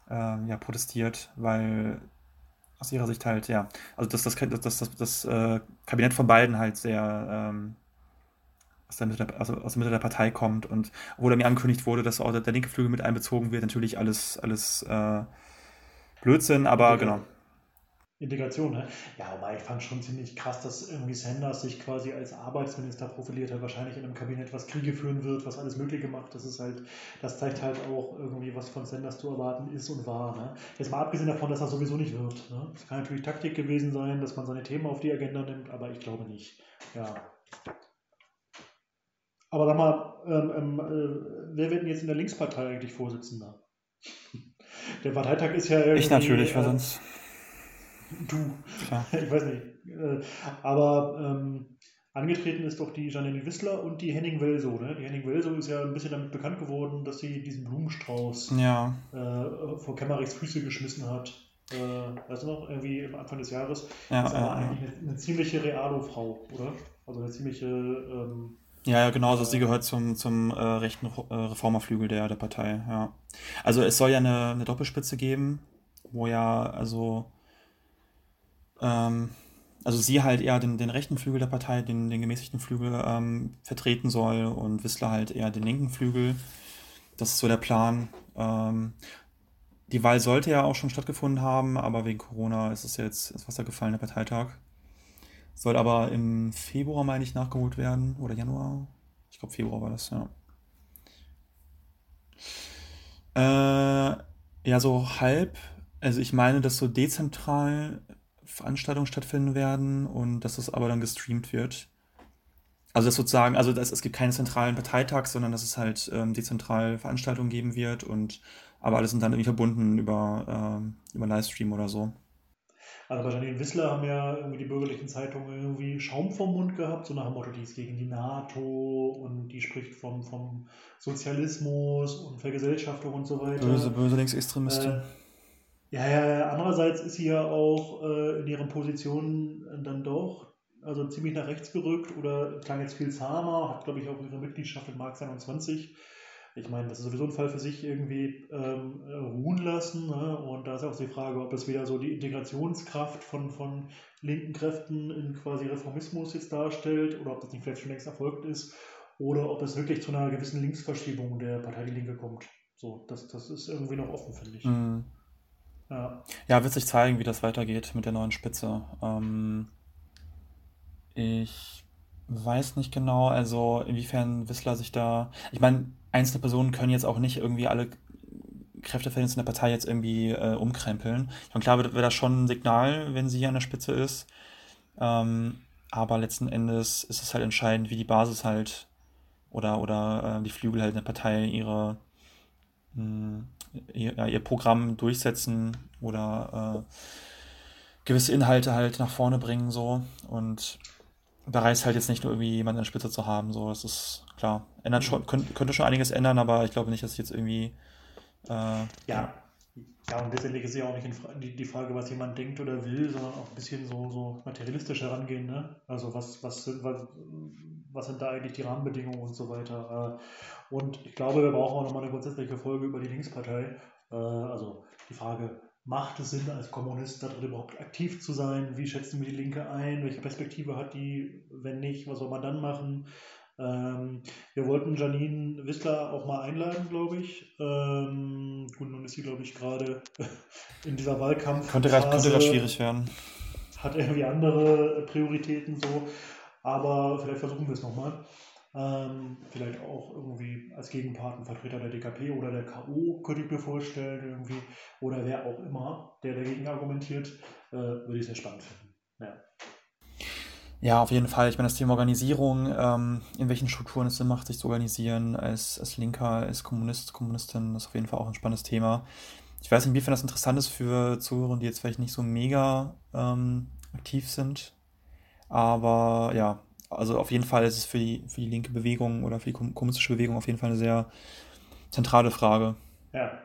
ähm, ja, protestiert, weil aus ihrer Sicht halt, ja, also dass das, das, das, das, das äh, Kabinett von beiden halt sehr ähm, aus, der Mitte der, also aus der Mitte der Partei kommt und obwohl mir angekündigt wurde, dass auch der, der linke Flügel mit einbezogen wird, natürlich alles, alles äh, Blödsinn, aber Ja. genau. Integration, ne? Ja, aber ich fand schon ziemlich krass, dass irgendwie Sanders sich quasi als Arbeitsminister profiliert hat, wahrscheinlich in einem Kabinett, was Kriege führen wird, was alles Mögliche macht. Das ist halt, das zeigt halt auch irgendwie, was von Sanders zu erwarten ist und war. Ne? Jetzt mal abgesehen davon, dass das sowieso nicht wird. Ne? Es kann natürlich Taktik gewesen sein, dass man seine Themen auf die Agenda nimmt, aber ich glaube nicht. Ja. Aber sag mal, ähm, ähm, äh, wer wird denn jetzt in der Linkspartei eigentlich Vorsitzender? Der Parteitag ist ja. Ich natürlich, weil äh, sonst, Du. klar. Ich weiß nicht. Äh, Aber ähm, angetreten ist doch die Janine Wissler und die Henning Welso. Ne? Die Henning Welso ist ja ein bisschen damit bekannt geworden, dass sie diesen Blumenstrauß Ja, äh, vor Kemmerichs Füße geschmissen hat. Äh, weißt du noch, irgendwie am Anfang des Jahres. ja, ist aber ja, ja. eigentlich eine, eine ziemliche Realo-Frau, oder? Also eine ziemliche. Ähm, Ja, ja, genau, also sie gehört zum, zum äh, rechten äh, Reformerflügel der, der Partei, ja. Also es soll ja eine, eine Doppelspitze geben, wo ja, also, ähm, also sie halt eher den, den rechten Flügel der Partei, den, den gemäßigten Flügel ähm, vertreten soll und Wissler halt eher den linken Flügel. Das ist so der Plan. Ähm, die Wahl sollte ja auch schon stattgefunden haben, aber wegen Corona ist es jetzt ins Wasser gefallen, der Parteitag. Soll aber im Februar, meine ich, nachgeholt werden. Oder Januar. Ich glaube, Februar war das, ja. Äh, ja, so halb. Also ich meine, dass so dezentral Veranstaltungen stattfinden werden und dass das aber dann gestreamt wird. Also das sozusagen, also das, es gibt keinen zentralen Parteitag, sondern dass es halt ähm, dezentral Veranstaltungen geben wird und aber alles sind dann irgendwie verbunden über, ähm, über Livestream oder so. Also bei Janine Wissler haben ja irgendwie die bürgerlichen Zeitungen irgendwie Schaum vom Mund gehabt, so nach dem Motto, die ist gegen die NATO und die spricht vom, vom Sozialismus und Vergesellschaftung und so weiter. Böse, böse Linksextremistin. Äh, ja, ja, andererseits ist sie ja auch äh, in ihren Positionen dann doch also ziemlich nach rechts gerückt oder klang jetzt viel zahmer, hat glaube ich auch ihre Mitgliedschaft in Mark 21. Ich meine, das ist sowieso ein Fall für sich irgendwie ähm, ruhen lassen. Ne? Und da ist auch die Frage, ob das wieder so die Integrationskraft von, von linken Kräften in quasi Reformismus jetzt darstellt oder ob das nicht vielleicht schon längst erfolgt ist oder ob es wirklich zu einer gewissen Linksverschiebung der Partei Die Linke kommt. So, das, das ist irgendwie noch offen, finde ich. Mhm. Ja. Wird sich zeigen, wie das weitergeht mit der neuen Spitze. Ähm, ich weiß nicht genau, also inwiefern Wissler sich da. Ich meine, einzelne Personen können jetzt auch nicht irgendwie alle Kräfteverhältnisse in der Partei jetzt irgendwie äh, umkrempeln. Ich meine, klar wäre wär das schon ein Signal, wenn sie hier an der Spitze ist. Ähm, aber letzten Endes ist es halt entscheidend, wie die Basis halt oder, oder äh, die Flügel halt in der Partei ihre, mh, hm, ihr, ihr Programm durchsetzen oder äh, gewisse Inhalte halt nach vorne bringen so und da reicht halt jetzt nicht nur irgendwie jemanden in der Spitze zu haben, so das ist klar. Ändert schon, könnte, könnte schon einiges ändern, aber ich glaube nicht, dass ich jetzt irgendwie äh, ja. Ja, und letztendlich ist ja auch nicht die, die Frage, was jemand denkt oder will, sondern auch ein bisschen so, so materialistisch herangehen. Ne? Also was, was, was, was sind da eigentlich die Rahmenbedingungen und so weiter. Äh, und ich glaube, wir brauchen auch nochmal eine grundsätzliche Folge über die Linkspartei. Äh, also die Frage, macht es Sinn, als Kommunist darin überhaupt aktiv zu sein? Wie schätzen wir die Linke ein? Welche Perspektive hat die? Wenn nicht, was soll man dann machen? Ähm, wir wollten Janine Wissler auch mal einladen, glaube ich. Ähm, gut, nun ist sie, glaube ich, gerade in dieser Wahlkampf. Könnte gerade schwierig werden. Hat irgendwie andere Prioritäten so. Aber vielleicht versuchen wir es nochmal. Ähm, vielleicht auch irgendwie als Gegenpartenvertreter der DKP oder der KO, könnte ich mir vorstellen, irgendwie. Oder wer auch immer, der dagegen argumentiert, äh, würde ich sehr spannend finden. Ja. Ja, auf jeden Fall. Ich meine, das Thema Organisierung, ähm, in welchen Strukturen es Sinn macht, sich zu organisieren, als, als Linker, als Kommunist, Kommunistin, ist auf jeden Fall auch ein spannendes Thema. Ich weiß nicht, inwiefern das interessant ist für Zuhörer, die jetzt vielleicht nicht so mega ähm, aktiv sind. Aber ja, also auf jeden Fall ist es für die, für die linke Bewegung oder für die kommunistische Bewegung auf jeden Fall eine sehr zentrale Frage. Ja,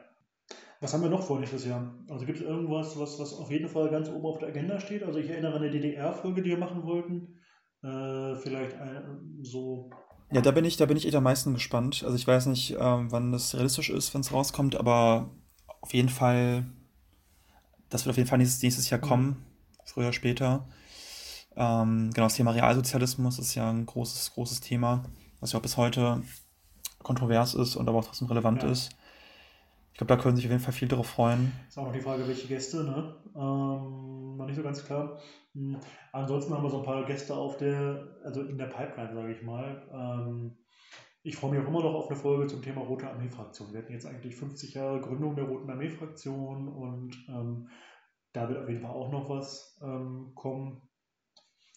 was haben wir noch vor nächstes Jahr? Also gibt es irgendwas, was, was auf jeden Fall ganz oben auf der Agenda steht? Also ich erinnere an eine DDR-Folge, die wir machen wollten. Äh, vielleicht ein, so. Ja, da bin ich, da bin ich echt am meisten gespannt. Also ich weiß nicht, ähm, wann das realistisch ist, wenn es rauskommt, aber auf jeden Fall, das wird auf jeden Fall nächstes, nächstes Jahr kommen, mhm. früher oder später. Ähm, genau, das Thema Realsozialismus ist ja ein großes, großes Thema, was ja auch bis heute kontrovers ist und aber auch trotzdem relevant ja. ist. Ich glaube, da können sich auf jeden Fall viel darauf freuen. Ist auch noch die Frage, welche Gäste, ne? Ähm, noch nicht so ganz klar. Hm. Ansonsten haben wir so ein paar Gäste auf der, also in der Pipeline, sage ich mal. Ähm, ich freue mich auch immer noch auf eine Folge zum Thema Rote Armee-Fraktion. Wir hatten jetzt eigentlich 50 Jahre Gründung der Roten Armee-Fraktion und ähm, da wird auf jeden Fall auch noch was ähm, kommen.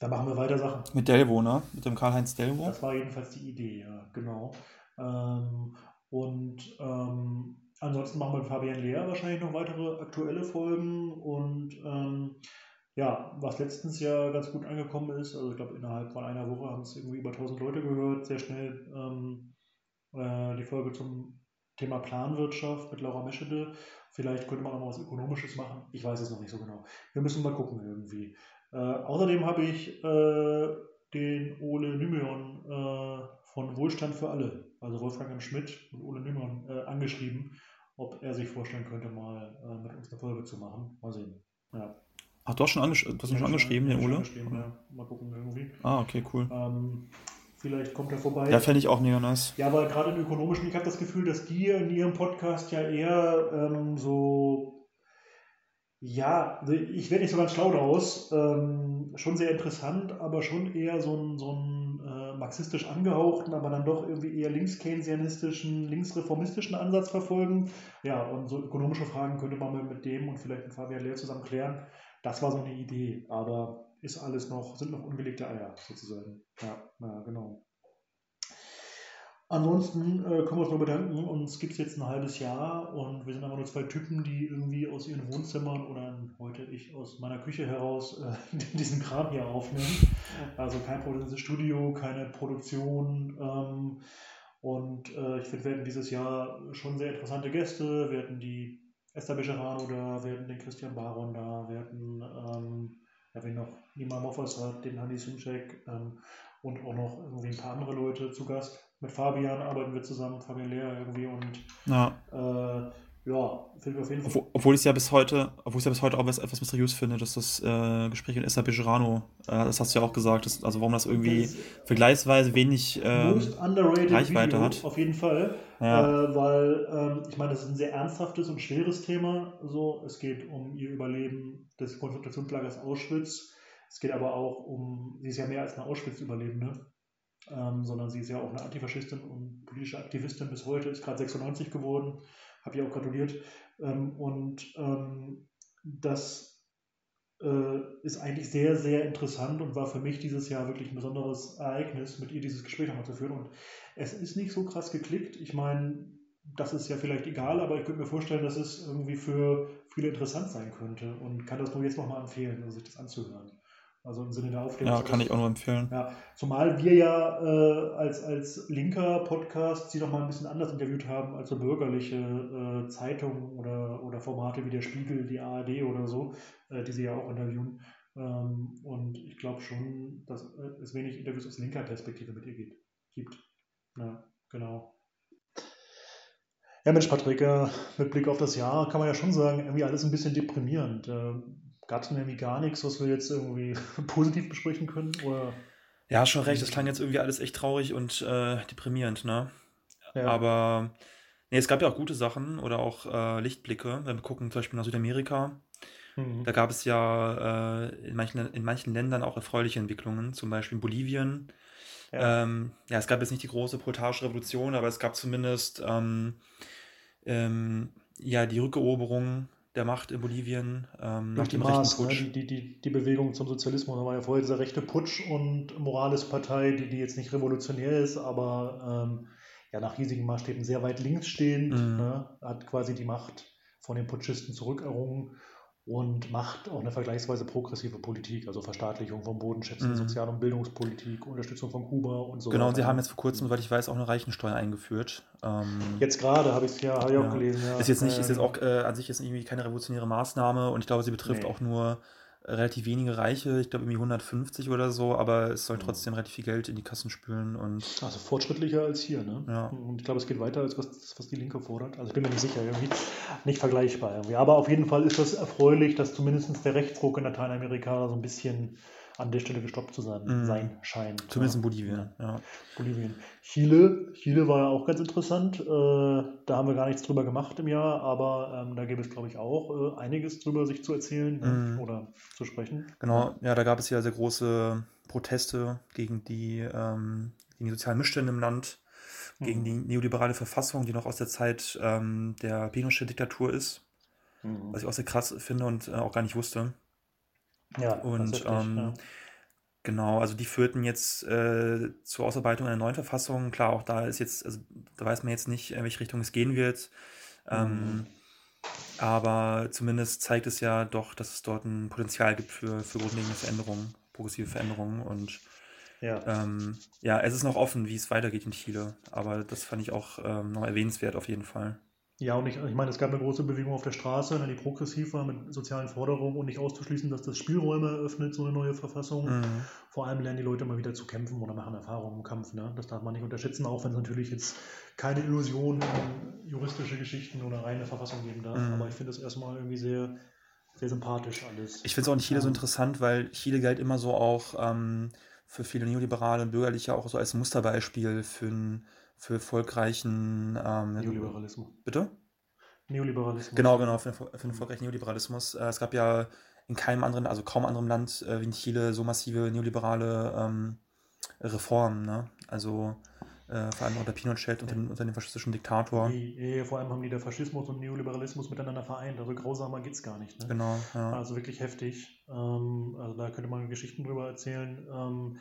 Da machen wir weiter Sachen. Mit Delvo, ne? Mit dem Karl-Heinz Delvo? Das war jedenfalls die Idee, ja, genau. Ähm, und ähm, Ansonsten machen wir mit Fabian Lehr wahrscheinlich noch weitere aktuelle Folgen und ähm, ja, was letztens ja ganz gut angekommen ist, also ich glaube innerhalb von einer Woche haben es irgendwie über 1000 Leute gehört, sehr schnell ähm, äh, die Folge zum Thema Planwirtschaft mit Laura Meschede. Vielleicht könnte man auch noch was Ökonomisches machen, ich weiß es noch nicht so genau. Wir müssen mal gucken irgendwie. Äh, außerdem habe ich äh, den Ole Nymeon äh, von Wohlstand für alle, also Wolfgang M. Schmidt und Ole Nymeon, äh, angeschrieben ob er sich vorstellen könnte, mal mit uns eine Folge zu machen. Mal sehen. Ja. Ach, du hast schon, angesch du hast ihn schon angeschrieben, den Ole? Angeschrieben, ja. Mal gucken irgendwie. Ah, okay, cool. Ähm, vielleicht kommt er vorbei. Ja, fände ich auch mega nice. Ja, aber gerade im Ökonomischen, ich habe das Gefühl, dass die in ihrem Podcast ja eher ähm, so, ja, ich werde nicht so ganz schlau daraus, ähm, schon sehr interessant, aber schon eher so ein, so ein marxistisch angehauchten, aber dann doch irgendwie eher links-keynesianistischen, linksreformistischen Ansatz verfolgen. Ja, und so ökonomische Fragen könnte man mit dem und vielleicht mit Fabian Lehr zusammen klären. Das war so eine Idee, aber ist alles noch, sind noch ungelegte Eier sozusagen. Ja, ja genau. Ansonsten äh, können wir uns nur bedanken. Uns gibt es jetzt ein halbes Jahr und wir sind aber nur zwei Typen, die irgendwie aus ihren Wohnzimmern oder heute ich aus meiner Küche heraus äh, diesen Kram hier aufnehmen. Also kein produziertes Studio, keine Produktion. Ähm, und äh, ich finde, wir hatten dieses Jahr schon sehr interessante Gäste. Wir hatten die Esther Becherano da, wir hatten den Christian Baron da, wir hatten ähm, ja, wen noch Nima Moffat, den Hanni Simcek ähm, und auch noch irgendwie ein paar andere Leute zu Gast mit Fabian arbeiten wir zusammen, Fabian Lehrer irgendwie und ja, äh, ja finde ich auf jeden Fall. Obwohl, obwohl ich es ja bis heute, obwohl ich ja bis heute auch etwas mysteriös finde, dass das äh, Gespräch mit Esther Bejerano, äh, das hast du ja auch gesagt, dass, also warum das irgendwie das vergleichsweise wenig äh, Reichweite Video, hat. Auf jeden Fall, ja. Äh, weil ähm, ich meine, das ist ein sehr ernsthaftes und schweres Thema. So, es geht um ihr Überleben des Konzentrationslagers Auschwitz. Es geht aber auch um, sie ist ja mehr als eine Auschwitz-Überlebende ähm, sondern sie ist ja auch eine Antifaschistin und politische Aktivistin bis heute, ist gerade 96 geworden, habe ihr auch gratuliert. Ähm, und ähm, das äh, ist eigentlich sehr, sehr interessant und war für mich dieses Jahr wirklich ein besonderes Ereignis, mit ihr dieses Gespräch nochmal zu führen. Und es ist nicht so krass geklickt. Ich meine, das ist ja vielleicht egal, aber ich könnte mir vorstellen, dass es irgendwie für viele interessant sein könnte und kann das nur jetzt nochmal empfehlen, sich das anzuhören. Also im Sinne der Aufklärung. Ja, kann ich auch nur empfehlen. Ja, zumal wir ja äh, als, als linker Podcast sie noch mal ein bisschen anders interviewt haben als so bürgerliche äh, Zeitungen oder, oder Formate wie der Spiegel, die ARD oder so, äh, die sie ja auch interviewen. Ähm, und ich glaube schon, dass äh, es wenig Interviews aus linker Perspektive mit ihr geht, gibt. Ja, genau. Ja, Mensch, Patrick, äh, mit Blick auf das Jahr kann man ja schon sagen, irgendwie alles ein bisschen deprimierend. Gab es denn irgendwie gar nichts, was wir jetzt irgendwie positiv besprechen können? Oder? Ja, schon recht. Das klang jetzt irgendwie alles echt traurig und äh, deprimierend, ne? Ja. Aber nee, es gab ja auch gute Sachen oder auch äh, Lichtblicke. Wenn wir gucken zum Beispiel nach Südamerika, mhm. da gab es ja äh, in, manchen, in manchen Ländern auch erfreuliche Entwicklungen, zum Beispiel in Bolivien. Ja. Ähm, ja, es gab jetzt nicht die große proletarische Revolution, aber es gab zumindest ähm, ähm, ja, die Rückeroberung der Macht in Bolivien ähm, nach dem Putsch. Ne? Die, die, die Bewegung zum Sozialismus, da war ja vorher dieser rechte Putsch und Morales-Partei, die, die jetzt nicht revolutionär ist, aber ähm, ja nach riesigen Maßstäben sehr weit links stehend, mhm. ne? hat quasi die Macht von den Putschisten zurückerrungen und macht auch eine vergleichsweise progressive Politik, also Verstaatlichung von Bodenschätzen, mhm. Sozial- und Bildungspolitik, Unterstützung von Kuba und so Genau, und sie haben jetzt vor kurzem, soweit ich weiß, auch eine Reichensteuer eingeführt. Ähm, jetzt gerade habe ich es ja, hab ja, auch gelesen. Ja. Ist jetzt nicht, ist jetzt auch äh, an sich jetzt irgendwie keine revolutionäre Maßnahme und ich glaube, sie betrifft nee. auch nur relativ wenige Reiche, ich glaube irgendwie 150 oder so, aber es soll trotzdem relativ viel Geld in die Kassen spülen und. Also fortschrittlicher als hier, ne? Ja. Und ich glaube, es geht weiter als was, was die Linke fordert. Also ich bin mir nicht sicher, irgendwie nicht vergleichbar irgendwie. Aber auf jeden Fall ist das erfreulich, dass zumindest der Rechtsruck in Lateinamerika so ein bisschen an der Stelle gestoppt zu sein, mm. sein scheint. Zumindest in Bolivien, ja. Bolivien. Chile, Chile war ja auch ganz interessant. Äh, da haben wir gar nichts drüber gemacht im Jahr, aber ähm, da gäbe es, glaube ich, auch äh, einiges drüber sich zu erzählen mm. oder zu sprechen. Genau, ja, da gab es ja sehr große Proteste gegen die, ähm, gegen die sozialen Missstände im Land, gegen mm. die neoliberale Verfassung, die noch aus der Zeit ähm, der Pinochet-Diktatur ist. Mhm. Was ich auch sehr krass finde und äh, auch gar nicht wusste. Ja, und ähm, ja. genau, also die führten jetzt äh, zur Ausarbeitung einer neuen Verfassung. Klar, auch da ist jetzt, also da weiß man jetzt nicht, in welche Richtung es gehen wird. Ähm, mhm. aber zumindest zeigt es ja doch, dass es dort ein Potenzial gibt für, für grundlegende Veränderungen, progressive Veränderungen und ja. Ähm, ja, es ist noch offen, wie es weitergeht in Chile, aber das fand ich auch ähm, noch erwähnenswert auf jeden Fall. Ja, und ich, ich meine, es gab eine große Bewegung auf der Straße, die progressiv war mit sozialen Forderungen und nicht auszuschließen, dass das Spielräume eröffnet, so eine neue Verfassung. Mhm. Vor allem lernen die Leute immer wieder zu kämpfen oder machen Erfahrungen im Kampf. Ne? Das darf man nicht unterschätzen, auch wenn es natürlich jetzt keine Illusionen in juristische Geschichten oder reine Verfassung geben darf. Mhm. Aber ich finde das erstmal irgendwie sehr, sehr sympathisch alles. Ich finde es auch in Chile ja. so interessant, weil Chile galt immer so auch ähm, für viele Neoliberale und Bürgerliche auch so als Musterbeispiel für ein für erfolgreichen ähm, Neoliberalismus. Bitte? Neoliberalismus. Genau, genau, für, für den erfolgreichen Neoliberalismus. Äh, es gab ja in keinem anderen, also kaum anderem Land äh, wie in Chile so massive neoliberale ähm, Reformen. Ne? Also äh, vor allem unter Pinochet und den, unter dem faschistischen Diktator. Die, vor allem haben die der Faschismus und Neoliberalismus miteinander vereint. Also grausamer geht es gar nicht. Ne? Genau. Ja. Also wirklich heftig. Ähm, also da könnte man Geschichten drüber erzählen. Ähm,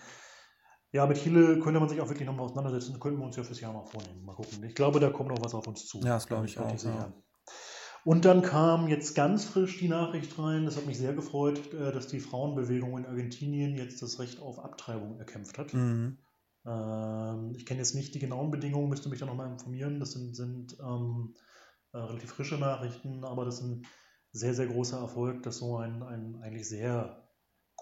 ja, mit Chile könnte man sich auch wirklich nochmal auseinandersetzen. Könnten wir uns ja fürs Jahr mal vornehmen. Mal gucken. Ich glaube, da kommt noch was auf uns zu. Ja, das glaube ich auch. Ja. Und dann kam jetzt ganz frisch die Nachricht rein, das hat mich sehr gefreut, äh, dass die Frauenbewegung in Argentinien jetzt das Recht auf Abtreibung erkämpft hat. Mhm. Ähm, ich kenne jetzt nicht die genauen Bedingungen, müsste mich da nochmal informieren. Das sind, sind ähm, äh, relativ frische Nachrichten, aber das ist ein sehr, sehr großer Erfolg, dass so ein, ein eigentlich sehr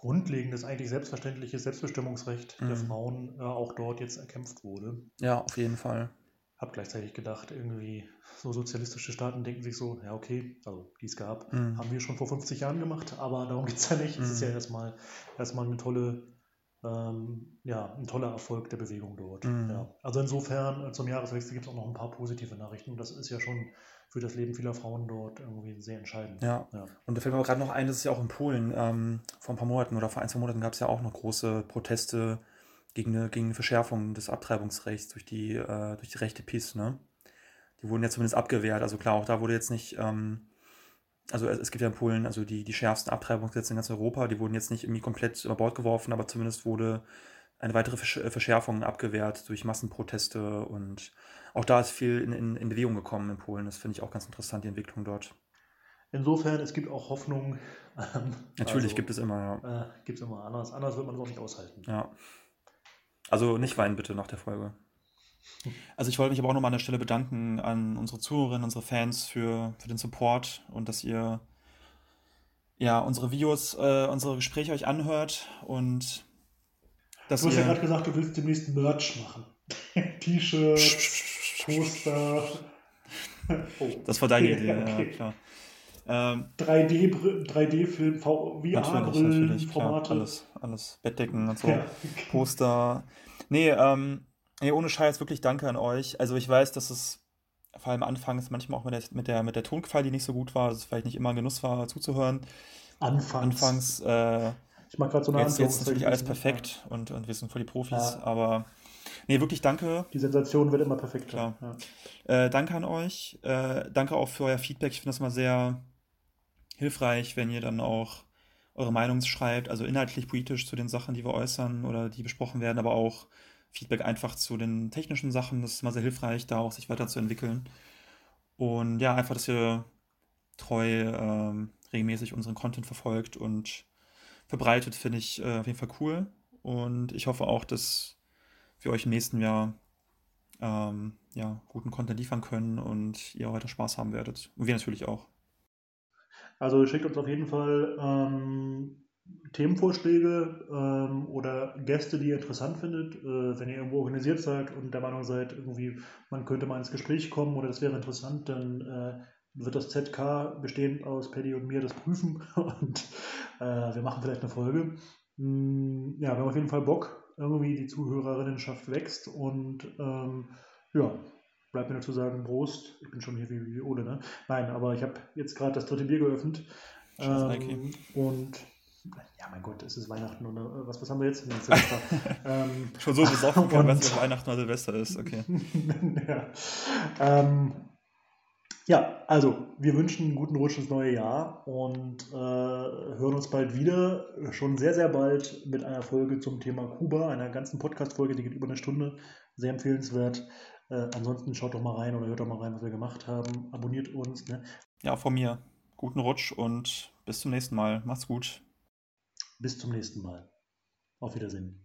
grundlegendes, eigentlich selbstverständliches Selbstbestimmungsrecht mhm. der Frauen äh, auch dort jetzt erkämpft wurde. Ja, auf jeden Fall. Hab gleichzeitig gedacht, irgendwie so sozialistische Staaten denken sich so, ja okay, also die es gab, mhm. haben wir schon vor 50 Jahren gemacht, aber darum geht es ja nicht. Es ist ja mhm. erstmal, erstmal eine tolle, ähm, ja, ein toller Erfolg der Bewegung dort. Mhm. Ja. Also insofern, äh, zum Jahreswechsel gibt es auch noch ein paar positive Nachrichten. Das ist ja schon für das Leben vieler Frauen dort irgendwie sehr entscheidend. Ja. ja. Und da fällt mir gerade noch ein, das ist ja auch in Polen ähm, vor ein paar Monaten oder vor ein, zwei Monaten gab es ja auch noch große Proteste gegen eine, gegen eine Verschärfung des Abtreibungsrechts durch die, äh, durch die rechte PIS, ne? Die wurden ja zumindest abgewehrt. Also klar, auch da wurde jetzt nicht, ähm, also es, gibt ja in Polen also die, die schärfsten Abtreibungsgesetze in ganz Europa, die wurden jetzt nicht irgendwie komplett über Bord geworfen, aber zumindest wurde eine weitere Verschärfung abgewehrt durch Massenproteste und auch da ist viel in, in, in Bewegung gekommen in Polen. Das finde ich auch ganz interessant, die Entwicklung dort. Insofern, es gibt auch Hoffnung. Ähm, Natürlich also, gibt es immer, ja. Äh, gibt es immer. Anders, anders wird man es auch nicht aushalten. Ja. Also nicht weinen bitte nach der Folge. Also ich wollte mich aber auch nochmal an der Stelle bedanken an unsere Zuhörerinnen, unsere Fans für, für den Support und dass ihr ja unsere Videos, äh, unsere Gespräche euch anhört und dass Du hast ja gerade gesagt, du willst demnächst Merch machen. T-Shirts, Poster. Oh. Das war deine Idee, okay. ja klar. Ähm, 3D-Film, 3D VR-Brillen, Formate. Klar, alles, alles. Bettdecken und so, ja. Poster. Nee, ähm, nee, ohne Scheiß, wirklich danke an euch. Also ich weiß, dass es vor allem anfangs manchmal auch mit der, mit der, mit der Tonqualität nicht so gut war, dass es vielleicht nicht immer ein Genuss war, zuzuhören. Anfangs. Anfangs, äh, ich mag gerade so eine Jetzt, jetzt ist natürlich alles perfekt ja. und, und wir sind voll die Profis, ja. aber nee, wirklich danke. Die Sensation wird immer perfekt. Klar. Ja. Äh, danke an euch. Äh, danke auch für euer Feedback. Ich finde das immer sehr hilfreich, wenn ihr dann auch eure Meinung schreibt, also inhaltlich, politisch zu den Sachen, die wir äußern oder die besprochen werden, aber auch Feedback einfach zu den technischen Sachen. Das ist immer sehr hilfreich, da auch sich weiterzuentwickeln. Und ja, einfach, dass ihr treu ähm, regelmäßig unseren Content verfolgt und verbreitet, finde ich äh, auf jeden Fall cool. Und ich hoffe auch, dass wir euch im nächsten Jahr ähm, ja, guten Content liefern können und ihr weiter Spaß haben werdet. Und wir natürlich auch. Also schickt uns auf jeden Fall ähm, Themenvorschläge ähm, oder Gäste, die ihr interessant findet. Äh, wenn ihr irgendwo organisiert seid und der Meinung seid, irgendwie, man könnte mal ins Gespräch kommen oder das wäre interessant, dann äh, wird das ZK bestehend aus Paddy und mir das prüfen und äh, wir machen vielleicht eine Folge. Mm, ja, wir haben auf jeden Fall Bock. Irgendwie die Zuhörerinnenschaft wächst und ähm, ja, bleibt mir nur zu sagen, Prost. Ich bin schon hier wie, wie Ole, ne? Nein, aber ich habe jetzt gerade das dritte Bier geöffnet. Ähm, und ja, mein Gott, es ist Weihnachten und äh, was, was haben wir jetzt? ähm, schon so besoffen kann, was Weihnachten oder Silvester ist, okay. ja. Ähm, ja, also wir wünschen einen guten Rutsch ins neue Jahr und äh, hören uns bald wieder. Schon sehr, sehr bald mit einer Folge zum Thema Kuba, einer ganzen Podcast-Folge, die geht über eine Stunde. Sehr empfehlenswert. Äh, ansonsten schaut doch mal rein oder hört doch mal rein, was wir gemacht haben. Abonniert uns. Ne? Ja, von mir. Guten Rutsch und bis zum nächsten Mal. Macht's gut. Bis zum nächsten Mal. Auf Wiedersehen.